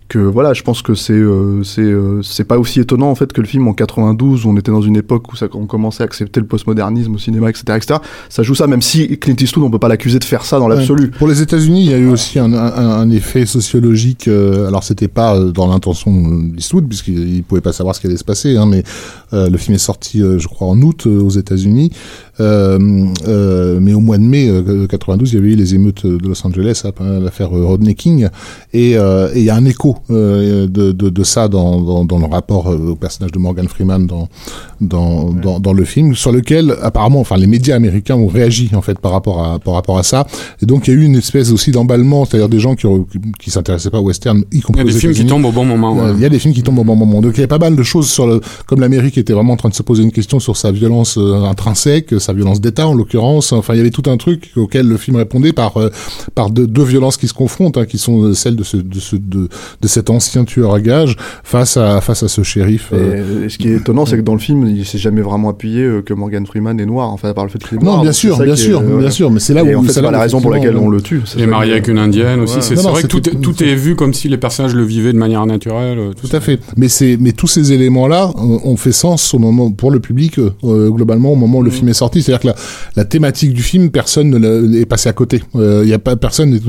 que voilà, je pense que c'est euh, c'est euh, c'est pas aussi étonnant en fait que le film en 92, où on était dans une époque où ça, on commençait à accepter le postmodernisme au cinéma, etc., etc. Ça joue ça, même si Clint Eastwood, on peut pas l'accuser de faire ça dans l'absolu. Pour les États-Unis, il y a eu aussi un, un, un effet sociologique. euh, alors, c'était pas euh, dans l'intention d'Eastwood, puisqu'il il pouvait pas savoir ce qui allait se passer. Hein, mais euh, le film est sorti, euh, je crois, en août euh, aux États-Unis. Euh, euh, mais au mois de mai euh, 92, il y avait eu les émeutes de Los Angeles, hein, l'affaire euh, Rodney King, euh, et il y a un écho euh, de, de, de ça dans, dans, dans le rapport euh, au personnage de Morgan Freeman dans dans, dans, dans le film, sur lequel apparemment, enfin, les médias américains ont réagi en fait par rapport à par rapport à ça. Et donc il y a eu une espèce aussi d'emballement, c'est-à-dire des gens qui qui, s'intéressaient pas au western, y Il y compris a des films qui tombent au bon moment. Ouais. Il y a des films qui tombent au bon moment. Donc il y a pas mal de choses sur le, comme l'Amérique était vraiment en train de se poser une question sur sa violence euh, intrinsèque, sa violence d'État en l'occurrence. Enfin, il y avait tout un truc auquel le film répondait par par deux, deux violences qui se confrontent, hein, qui sont celles de ce de ce de, de cet ancien tueur à gages face à face à ce shérif. euh, Et, et ce qui est étonnant, c'est que dans le film, il s'est jamais vraiment appuyé euh, que Morgan Freeman est noir, enfin, par le fait qu'il est noir. non, bien sûr, bien est, sûr, euh, bien sûr, mais c'est là et où en fait, c'est la raison pour laquelle on le tue. c'est Il est marié qui- avec une indienne aussi. C'est vrai que tout, est- tout est vu comme si les personnages le vivaient de manière naturelle. euh, Tout Tout à fait. Mais c'est, mais tous ces éléments-là euh, ont fait sens au moment pour le public euh, globalement au moment où le film est sorti. C'est-à-dire que la, la thématique du film, personne ne l'a- est passé à côté. Il y a pas personne,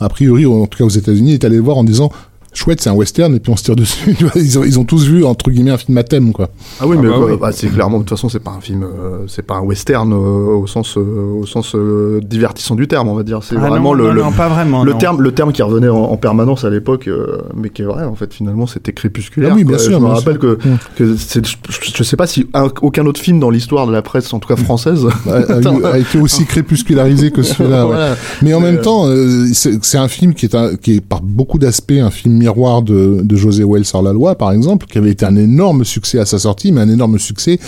a priori, en tout cas aux États-Unis, est allé le voir en disant. Chouette, c'est un western et puis on se tire dessus. <laughs> Ils, ont, ils ont tous vu entre guillemets un film à thème quoi. Ah oui, Ah mais bah quoi, oui. bah, c'est clairement, de toute façon, c'est pas un film, euh, c'est pas un western euh, au sens, euh, au sens euh, divertissant du terme, on va dire. C'est Ah vraiment non, le, non, le, non, pas vraiment. le non. terme, le terme qui revenait en, en permanence à l'époque, euh, mais qui est vrai, en fait, finalement, c'était crépusculaire. Ah oui, bien quoi. sûr, Je me rappelle que, que c'est, je, je sais pas si un- aucun autre film dans l'histoire de la presse, en tout cas française, <laughs> a, a eu- a été aussi crépuscularisé que celui-là. ouais. <laughs> Voilà. Mais en même euh, temps, euh, c'est c'est un film qui est, un, qui est par beaucoup d'aspects un film miroir de, de José Wells sur la loi, par exemple, qui avait été un énorme succès à sa sortie, mais un énorme succès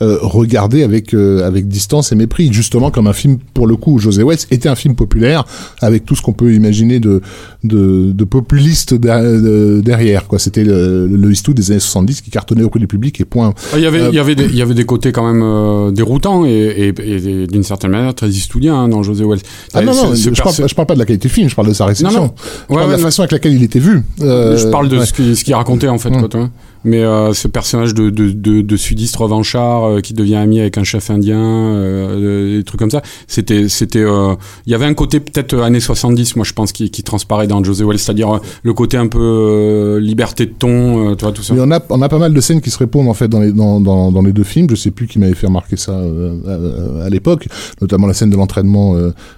euh, regardé avec euh, avec distance et mépris, justement comme un film pour le coup. José Wells était un film populaire avec tout ce qu'on peut imaginer de de, de populiste derrière. Quoi, c'était le, le Eastwood des années 70 qui cartonnait auprès du public et point. Ah, il y avait il y avait des, il y avait des côtés quand même déroutants et, et, et d'une certaine manière très Eastwoodien hein, dans José Wells. Ah non non, je parle, je parle pas de la qualité du film, je parle de sa réception. Non, non. Je parle de la façon avec laquelle il était vu. Euh, je parle de ce qu'il racontait en fait. Quoi, toi mais euh, ce personnage de, de, de, de sudiste revanchard euh, qui devient ami avec un chef indien, euh, des trucs comme ça, c'était, c'était, euh, il y avait un côté peut-être années 70, moi je pense, qui, qui transparaît dans José Wells, c'est-à-dire le côté un peu liberté de ton, tu vois tout ça. Mais on a, on a pas mal de scènes qui se répondent en fait dans les, dans, dans, dans les deux films. Je sais plus qui m'avait fait remarquer ça à, à l'époque, notamment la scène de l'entraînement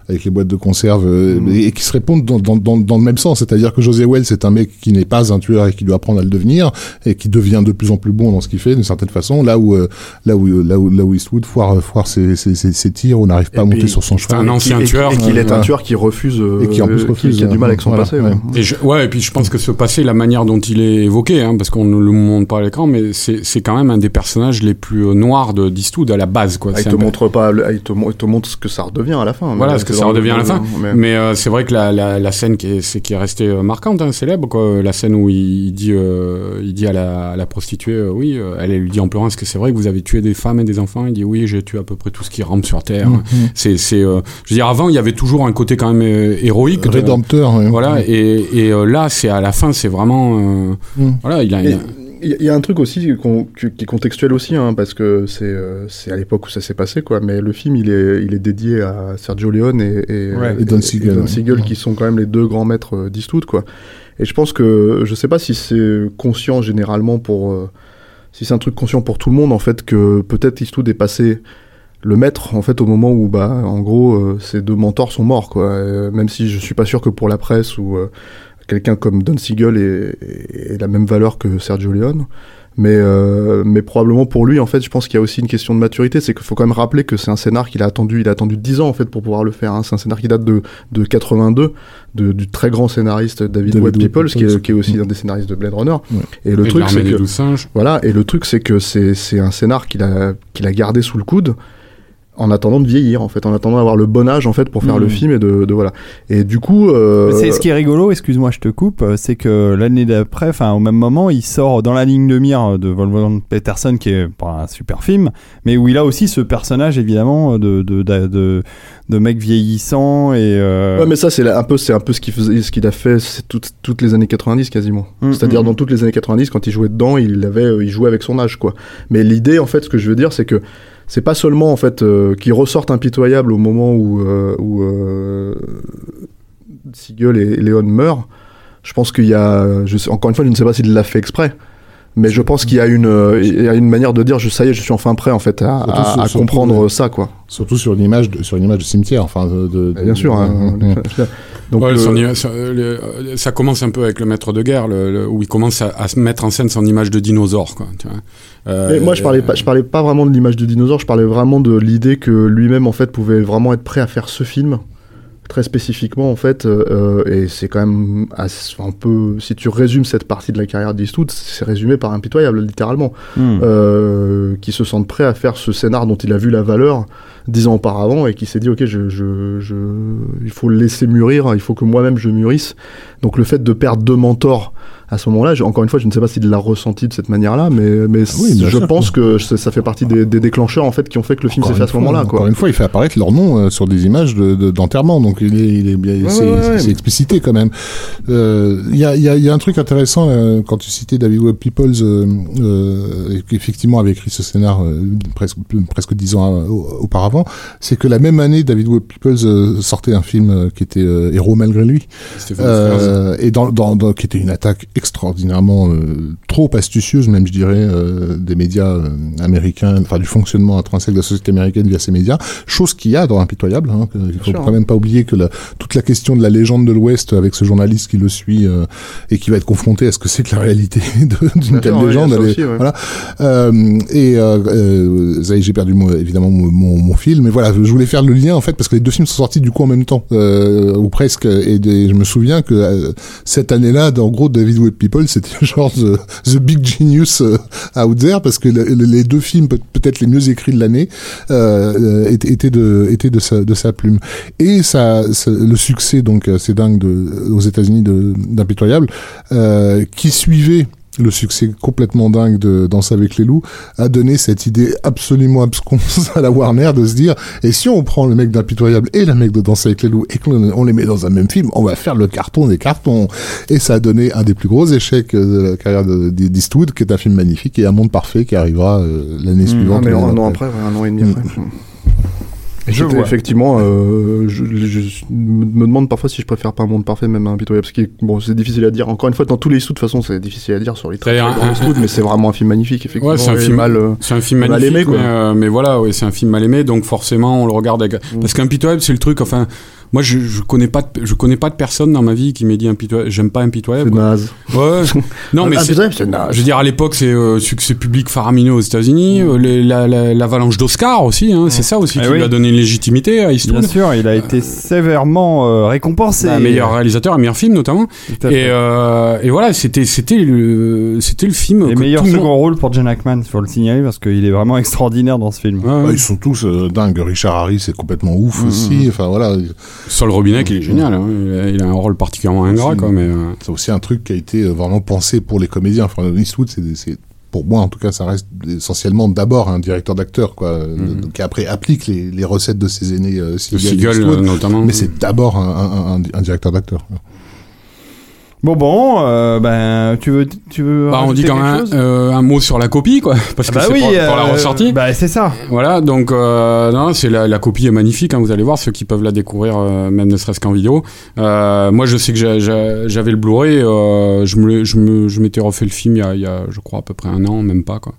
avec les boîtes de conserve, mm. et, qui se répondent dans, dans, dans, dans le même sens, c'est-à-dire que José Wells c'est un mec qui n'est pas un tueur et qui doit apprendre à le devenir et qui devient de plus en plus bon dans ce qu'il fait d'une certaine façon là où euh, là où là où là où Eastwood foire foire ses, ses, ses, tirs on n'arrive pas à monter sur son cheval un ancien tueur et qu'il est un tueur qui refuse et qui en plus refuse qui a du mal avec son passé ouais. Et, je, ouais et puis je pense que ce passé la manière dont il est évoqué hein, parce qu'on ne le montre pas à l'écran mais c'est c'est quand même un des personnages les plus euh, noirs de d'Eastwood à la base quoi. Ah, il te montre pas il te, il te montre ce que ça redevient à la fin voilà ce que ça redevient à la fin. mais euh, c'est vrai que la, la, la scène qui est c'est qui est restée marquante hein, célèbre quoi. La scène où il dit il dit à la, à la prostituée euh, oui, euh, elle, lui dit en pleurant, est-ce que c'est vrai que vous avez tué des femmes et des enfants? Il dit oui, j'ai tué à peu près tout ce qui rampe sur terre. Mm-hmm. C'est, c'est, euh, je veux dire, avant il y avait toujours un côté quand même héroïque, rédempteur. Voilà, et, et là c'est à la fin, c'est vraiment, mm. voilà, il a. il y a un truc aussi qui est contextuel aussi, hein, parce que c'est c'est à l'époque où ça s'est passé, quoi. Mais le film, il est il est dédié à Sergio Leone et, et, Don Siegel, qui sont quand même les deux grands maîtres d'Eastwood, quoi. Et je pense que je sais pas si c'est conscient généralement pour si c'est un truc conscient pour tout le monde, en fait, que peut-être Eastwood est passé le maître, en fait, au moment où, bah, en gros, euh, ces deux mentors sont morts, quoi. Euh, même si je suis pas sûr que pour la presse ou euh, quelqu'un comme Don Siegel ait, ait, la même valeur que Sergio Leone. Mais, euh, mais probablement pour lui, en fait, je pense qu'il y a aussi une question de maturité. C'est qu'il faut quand même rappeler que c'est un scénar qu'il a attendu, il a attendu 10 ans, en fait, pour pouvoir le faire. Hein. C'est un scénar qui date de, de 82, de, du très grand scénariste David, David Peoples, qui, est, qui est aussi un des scénaristes de Blade Runner. Et le truc, c'est que, voilà, et le truc, c'est que c'est, c'est un scénar qu'il a, qu'il a gardé sous le coude en attendant de vieillir en fait en attendant d'avoir le bon âge en fait pour faire le mmh. film et de, de, voilà et du coup euh... c'est ce qui est rigolo excuse-moi je te coupe euh, c'est que l'année d'après enfin au même moment il sort dans la ligne de mire de Wolfgang Peterson qui est pas un super film mais où il a aussi ce personnage évidemment de de de, de, mec vieillissant et euh... ouais mais ça c'est un peu c'est un peu ce qu'il faisait ce qu'il a fait toutes toutes les années 90 quasiment mmh, c'est-à-dire mmh. dans toutes les années 90 quand il jouait dedans il avait euh, il jouait avec son âge quoi mais l'idée en fait ce que je veux dire c'est que c'est pas seulement en fait euh, qu'il ressorte impitoyable au moment où, euh, où euh, Siegel et Léon meurent. Je pense qu'il y a, je sais, encore une fois, je ne sais pas s'il l'a fait exprès, mais je pense qu'il y a une, il y a une manière de dire, je, ça y est, je suis enfin prêt en fait à, à, à comprendre ça, quoi. Surtout sur une image de, sur une image de cimetière, enfin de. de, de bien sûr. Hein, <laughs> Donc ouais, le... ça, le, ça, commence un peu avec le maître de guerre, le, où il commence à, à, se mettre en scène son image de dinosaure, quoi. Tu vois. Euh, Mais moi, je parlais pas, je parlais pas vraiment de l'image de dinosaure, je parlais vraiment de l'idée que lui-même en fait pouvait vraiment être prêt à faire ce film très spécifiquement en fait euh, et c'est quand même un peu si tu résumes cette partie de la carrière d'Eastwood c'est résumé par impitoyable littéralement euh, qui se sent prêt à faire ce scénar dont il a vu la valeur dix ans auparavant et qui s'est dit ok je, je, je, il faut le laisser mûrir il faut que moi-même je mûrisse donc le fait de perdre deux mentors à ce moment-là, encore une fois, je ne sais pas s'il l'a ressenti de cette manière-là, mais, mais ah oui, je pense que ça fait partie des, des, déclencheurs en fait qui ont fait que le film s'est fait à ce moment-là. Encore une fois, il fait apparaître leur nom euh, sur des images d'enterrement, de, donc il est, il est bien, ouais, c'est ouais, explicité quand même. Euh, il y, a, y, a, y, a, un truc intéressant euh, quand tu citais David Webb Peoples, effectivement avait écrit ce scénar presque presque dix ans auparavant, c'est que la même année, David Webb Peoples sortait un film qui était Héros malgré lui, et dans, dans, dans, qui était une attaque extraordinairement euh, trop astucieuse, même je dirais, euh, des médias euh, américains, enfin du fonctionnement intrinsèque de la société américaine via ces médias, chose qu'il y a dans Impitoyable. Hein, il faut quand même pas oublier que la, toute la question de la légende de l'Ouest avec ce journaliste qui le suit et qui va être confronté à ce que c'est que la réalité <laughs> d'une telle légende. aussi, ouais. Voilà. et euh, euh, j'ai perdu mon- évidemment mon, mon, mon fil, mais voilà, je voulais faire le lien en fait parce que les deux films sont sortis du coup en même temps euh, ou presque. Et, je me souviens que euh, cette année-là, en gros, David Webb People, c'était <laughs> genre the, the big genius euh, out there parce que le- le- les deux films peut- peut-être les mieux écrits de l'année euh, étaient, de étaient de sa de sa plume. Et ça, le succès donc c'est dingue de, aux États-Unis d'impitoyable qui suivait le succès complètement dingue de Danse avec les loups a donné cette idée absolument absconce <laughs> à la Warner de se dire et si on prend le mec d'impitoyable et le mec de Danse avec les loups et qu'on on les met dans un même film on va faire le carton des cartons et ça a donné un des plus gros échecs de la carrière de- de- d'Eastwood qui est un film magnifique et un monde parfait qui arrivera euh, l'année Mmh, suivante l'année un an après. un an et demi après. Et Je c'était vois. effectivement, euh, je, je me demande parfois si je préfère pas un monde parfait, même un impitoyable. Parce que bon, c'est difficile à dire. Encore une fois, dans tous les sous, de toute façon, c'est difficile à dire sur les D'ailleurs, un- Eastwood, mais c'est vraiment un film magnifique, effectivement. Ouais, c'est un et film- mal, euh, C'est un film Mal magnifique, aimé, quoi. mais, euh, mais voilà, c'est un film mal aimé, donc forcément on le regarde avec... Mm. Parce qu'impitoyable, c'est le truc, enfin, moi je, je connais pas de, je connais pas de personne dans ma vie qui m'ait dit impitoyable, j'aime pas c'est impitoyable. quoi. naze. Ouais. <laughs> non, mais c'est... Impitoyable, c'est naze. Je veux dire, à l'époque, c'est euh, succès public faramineux aux États-Unis, Mm. euh, les- la- la- l'avalanche d'Oscar aussi, hein, c'est ça aussi Eh qui oui. lui a donné une légitimité à Bien Eastwood. sûr, il a été sévèrement euh, récompensé. Bah, meilleur réalisateur, meilleur film notamment. Et, euh, et voilà, c'était c'était le c'était le film. Et que meilleur tout le second monde- rôle pour Jen Hackman, faut le signaler parce qu'il est vraiment <laughs> extraordinaire dans ce film. Ouais, ouais. Ouais, ils sont tous euh, dingues. Richard Harris c'est complètement ouf Mhm. aussi. Enfin voilà, Sol Robinet, qui est génial. hein. Il, a, il un rôle particulièrement ingrat, quoi. Mais euh, c'est aussi un truc qui a été euh, vraiment pensé pour les comédiens. Enfin, Eastwood, c'est, c'est pour moi en tout cas, ça reste essentiellement d'abord un directeur d'acteur, quoi, euh, Mhm. qui après applique les, les recettes de ses aînés euh, le Seagal et Seagal, Eastwood, notamment. mais c'est d'abord un, un, un, un directeur d'acteur. Bon bon, euh, ben tu veux tu veux Bah, on dit quand même euh, un mot sur la copie, quoi, parce que Bah c'est oui, pour, pour la euh, ressortie. Bah c'est ça. Voilà, donc euh, non, c'est la, la copie est magnifique. Hein, vous allez voir ceux qui peuvent la découvrir, euh, même ne serait-ce qu'en vidéo. Euh, moi, je sais que j'a- j'a- j'avais le Blu-ray. euh, je me, je me, je m'étais refait le film il y, a, il y a, je crois, à peu près un an, même pas quoi.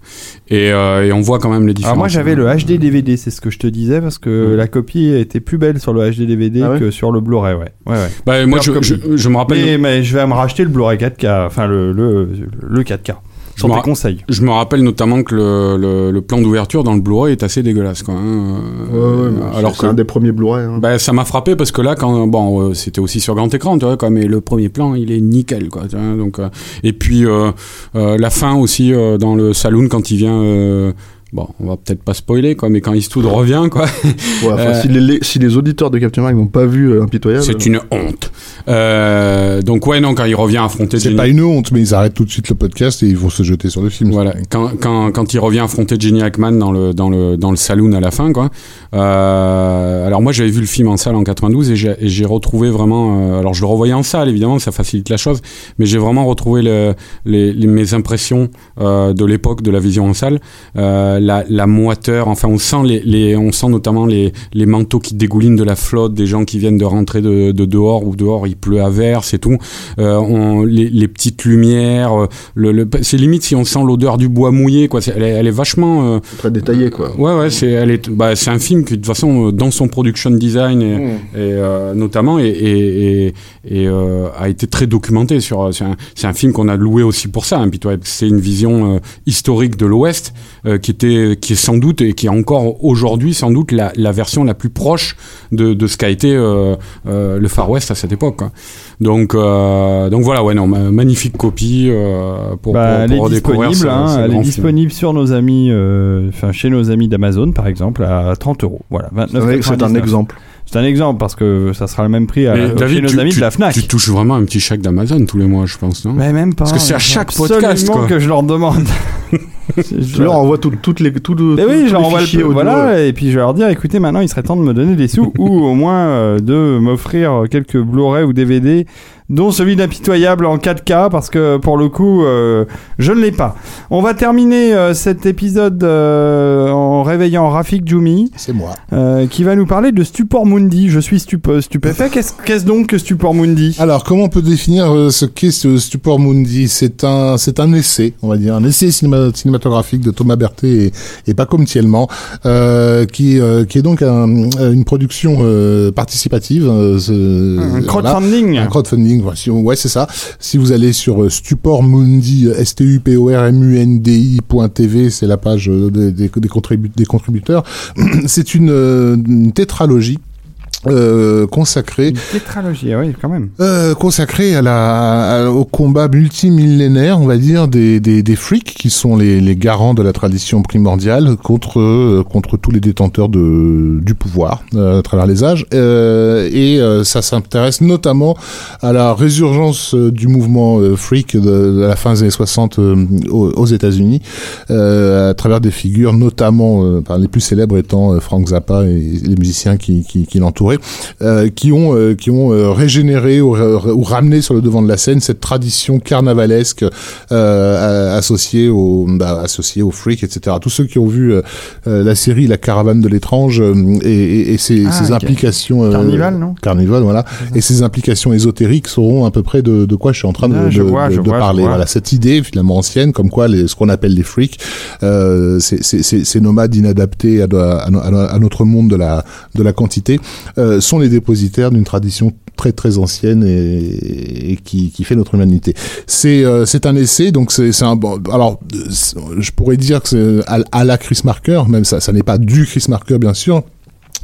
Et, euh, et on voit quand même les différences. Alors moi j'avais le HD DVD, c'est ce que je te disais parce que la copie était plus belle sur le HD DVD Ah ouais que sur le Blu-ray, ouais. Ouais ouais. Bah, moi, je, je, me rappelle. Mais, mais je vais racheter le Blu-ray 4K, enfin le le, le 4K. Je Sur me tes conseils. Je me rappelle notamment que le, le, le plan d'ouverture dans le Blu-ray est assez dégueulasse, quoi. hein, Ouais, euh, ouais, alors que un des premiers Blu-ray. hein. Bah, ça m'a frappé parce que là, quand bon, euh, c'était aussi sur grand écran, tu vois, quoi, mais le premier plan, il est nickel, quoi. tu vois, donc, euh, et puis euh, euh, la fin aussi euh, dans le saloon quand il vient. Euh, Bon, on va peut-être pas spoiler, quoi, mais quand Eastwood revient, quoi, Ouais, enfin, euh, si, les, si les auditeurs de Captain Mark n'ont pas vu euh, Impitoyable, c'est une honte. Euh, donc ouais, non, quand il revient affronter C'est Jenny- pas une honte, mais ils arrêtent tout de suite le podcast et ils vont se jeter sur le film. Voilà, quand, quand, quand il revient affronter Jenny Hackman dans le, dans le, dans le saloon à la fin, quoi. Euh, alors moi j'avais vu le film en salle en 92 et j'ai, et j'ai retrouvé vraiment, euh, alors je le revoyais en salle évidemment, ça facilite la chose, mais j'ai vraiment retrouvé le, les, les- mes impressions euh, de l'époque de la vision en salle, euh, la, la moiteur, enfin on sent les, les, on sent notamment les, les manteaux qui dégoulinent de la flotte, des gens qui viennent de rentrer de, de dehors ou dehors il pleut à verse et tout, euh, on, les, les petites lumières, euh, le, le- c'est limite si on sent l'odeur du bois mouillé quoi, elle, est, elle est vachement euh, très détaillé, quoi. Ouais, ouais, c'est, elle est, bah, c'est un film qui, de toute façon, dans son production design, et, et, euh, notamment, et, et, et, et, a été très documenté sur. C'est un, un film qu'on a loué aussi pour ça. Hein, c'est une vision historique de l'Ouest qui était, qui est sans doute et qui est encore aujourd'hui sans doute la, la version la plus proche de, de ce qu'a été euh, euh, le Far West à cette époque. quoi. Donc, euh, donc voilà, ouais, non, ma- magnifique copie euh, pour, Bah, pour, elle est redécouvrir disponible, ce- hein, ce elle est film. disponible sur nos amis, euh, enfin chez nos amis d'Amazon par exemple à 30 euros. Voilà, C'est un 29,99. exemple. C'est un exemple parce que ça sera le même prix à, chez nos tu- amis de la Fnac. Tu touches vraiment un petit chèque d'Amazon tous les mois, je pense, non? Mais même pas. Parce que c'est à il faut chaque podcast, quoi. que je leur demande. <laughs> Je leur envoie tout- toutes les, tout tout- oui, je leur les envoie le voilà, ouais. et puis je vais leur dire, écoutez, maintenant il serait temps de me donner des sous <laughs> ou au moins euh, de m'offrir quelques Blu-ray ou DVD, dont celui d'impitoyable en 4K parce que pour le coup, euh, je ne l'ai pas. On va terminer euh, cet épisode euh, en réveillant Rafik Djoumi, C'est moi. euh, qui va nous parler de Stupor Mundi. Je suis stupe- stupéfait. Qu'est-ce donc que Stupor Mundi? Alors, comment on peut définir euh, ce qu'est Stupor Mundi? C'est un, c'est un essai, on va dire, un essai cinéma- cinématographique de Thomas Berthet et, et Paco Mtielman, euh, qui, euh, qui est donc un- une production euh, participative. euh, ce- Un voilà. crowdfunding. Un crowdfunding, si ouais, c'est ça. Si vous allez sur euh, Stupormundi, s t u p o r m u n d i.tv, c'est la page euh, des, des, des contribu- des contributeurs. <clears throat> c'est euh, une tétralogie euh, tétralogie, ah oui, quand même. euh, consacré à la, à- au combat multimillénaire, on va dire, des, des, des freaks qui sont les, les garants de la tradition primordiale contre euh, contre tous les détenteurs de du pouvoir euh, à travers les âges. Euh, et euh, ça s'intéresse notamment à la résurgence du mouvement freak de, de la fin des années 60 euh, aux, aux États-Unis, euh, à travers des figures, notamment euh, enfin, les plus célèbres étant Frank Zappa et les musiciens qui, qui, qui l'entouraient euh, qui ont euh, qui ont euh, régénéré ou, ra- ou ramené sur le devant de la scène cette tradition carnavalesque associée au bah, associée au freak etc tous ceux qui ont vu la série La Caravane de l'étrange et, et, et ses, Ah, ses implications Carnival, non? Carnival voilà. Et ses implications ésotériques sauront à peu près de, de quoi je suis en train de, Ah, de- vois, de- vois, parler. voilà cette idée finalement ancienne comme quoi les, ce qu'on appelle les freaks euh, ces, nomades inadaptés à, à, à- à notre monde de la de la quantité euh, sont les dépositaires d'une tradition très très ancienne et, et qui, qui fait notre humanité. C'est euh, c'est un essai donc c'est un bon alors euh, je pourrais dire que c'est à, à la Chris Marker même ça ça n'est pas du Chris Marker bien sûr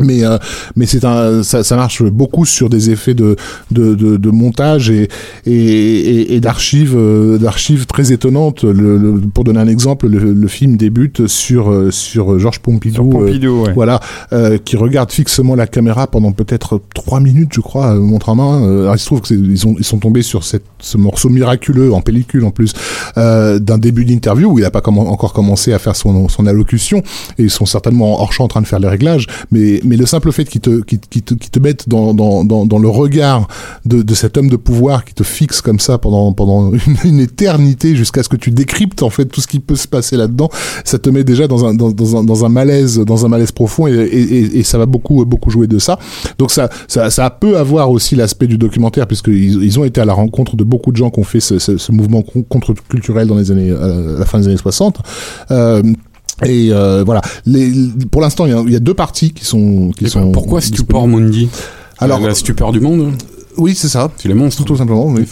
mais euh, mais c'est un ça, ça marche beaucoup sur des effets de de, de, de montage et et, et, et d'archives euh, d'archives très étonnantes le, le- pour donner un exemple le, le film débute sur euh, sur Georges Pompidou, Sur euh, Pompidou, ouais. voilà, euh, qui regarde fixement la caméra pendant peut-être trois minutes, je crois, montre en main. Alors, il se trouve qu'ils ont ils sont tombés sur cette, ce morceau miraculeux en pellicule en plus euh, d'un début d'interview où il n'a pas encore commencé à faire son, son allocution et ils sont certainement hors champ en train de faire les réglages. Mais mais le simple fait qu'ils te qu'ils te, qu'ils te mettent dans, dans, dans, le regard de, cet homme de pouvoir qui te fixe comme ça pendant pendant une, éternité jusqu'à ce que tu décryptes en fait tout ce qui peut se passer là-dedans, ça te met déjà dans un dans, un dans un malaise dans un malaise profond et, et, ça va beaucoup beaucoup jouer de ça. Donc ça ça ça peut avoir aussi l'aspect du documentaire puisqu'ils ils ont été à la rencontre de beaucoup de gens qui ont fait ce, mouvement con- contre-culturel dans les années euh, à la fin des années 60. Euh, et euh, voilà. Les, pour l'instant, il y, y a deux parties qui sont qui Et sont. pourquoi. Stupor Mundi? Alors, la stupeur du monde? Oui, c'est ça. C'est les monstres. Tout simplement. Oui.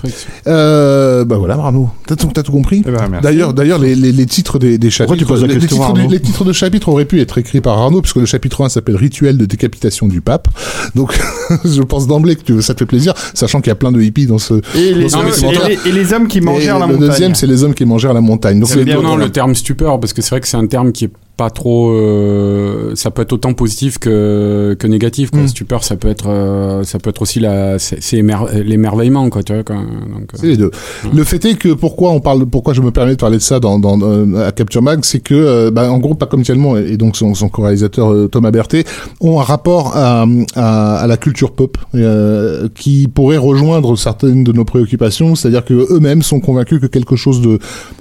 Euh, bah voilà, Arnaud. T'as tout, t'as tout compris. Eh ben. D'ailleurs, d'ailleurs, les, les, les titres des, des chapitres, tu poses la les, titres, les de chapitres auraient pu être écrits par Arnaud, puisque le chapitre 1 s'appelle Rituel de décapitation du pape. Donc, <laughs> je pense d'emblée que tu- ça te fait plaisir, sachant qu'il y a plein de hippies dans ce. Et les, dans hommes, ce et, documentaire. les, et les hommes qui Et mangèrent la le montagne. deuxième, c'est les hommes qui mangèrent la montagne. Donc, bien, donc, non, voilà. le terme stupeur, parce que c'est vrai que c'est un terme qui est pas trop. euh, ça peut être autant positif que, que négatif. Quoi. Mm. Stupeur, ça peut être, euh, ça peut être aussi la, c'est, c'est émer- l'émerveillement, quoi. Tu vois, quoi. Donc, euh, C'est les deux. Le fait est que pourquoi on parle, pourquoi je me permets de parler de ça dans, dans, dans- à Capture Mag, c'est que, euh, bah, en gros, pas comme tellement et donc son, son co-réalisateur euh, Thomas Berthet ont un rapport à, à, à la culture pop euh, qui pourrait rejoindre certaines de nos préoccupations, c'est-à-dire que eux-mêmes sont convaincus que quelque chose de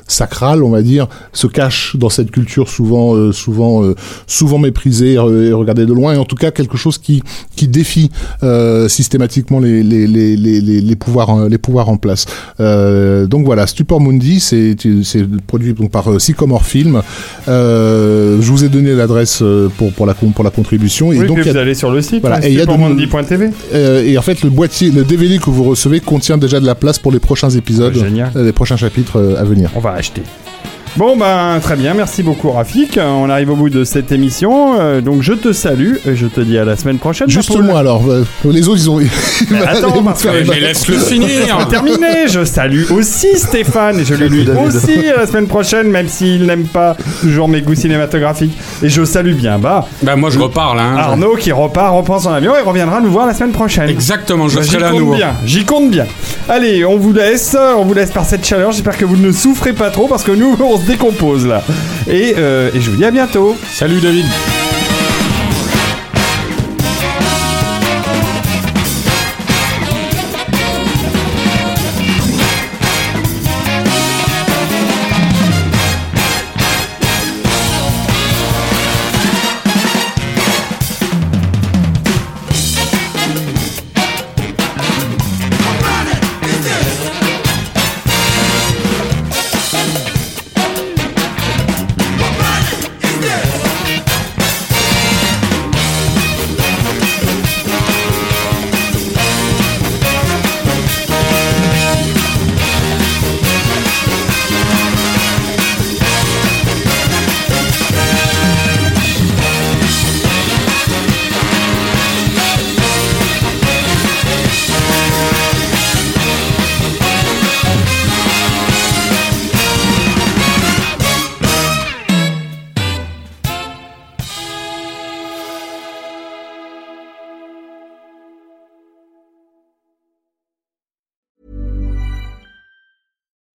sacral, on va dire, se cache dans cette culture souvent, euh, souvent, euh, souvent méprisée et regardée de loin, et en tout cas quelque chose qui qui défie euh, systématiquement les les, les, les, les, pouvoirs en- les pouvoirs en place. Euh, donc voilà, Stupor Mundi, c'est c'est produit donc par euh, Sycomore Film. Euh, je vous ai donné l'adresse euh, pour pour la pour la contribution et donc a vous allez sur le site, Voilà, hein, euh, et en fait, le boîtier, le DVD que vous recevez contient déjà de la place pour les prochains épisodes, Ah, euh, les prochains chapitres euh, à venir. On va acheter. Bon ben très bien, merci beaucoup Rafik. Euh, On arrive au bout de cette émission, euh, donc je te salue et je te dis à la semaine prochaine. Juste Paul. moi alors, euh, les autres ils ont. <laughs> Mais attends, parce que- mais laisse-le finir. <laughs> Terminé, je salue aussi Stéphane et je le lui aussi à la semaine prochaine, même s'il n'aime pas toujours mes goûts cinématographiques. Et je salue bien bas Bah, moi, je reparle, hein. Arnaud qui repart, reprend son avion et reviendra nous voir la semaine prochaine. Exactement, je Bah, serai J'y là à compte nouveau. bien, j'y compte bien. Allez, on vous laisse, on vous laisse par cette chaleur. J'espère que vous ne souffrez pas trop parce que nous, <laughs> on se décompose là. Et, euh, et je vous dis à bientôt. Salut, David.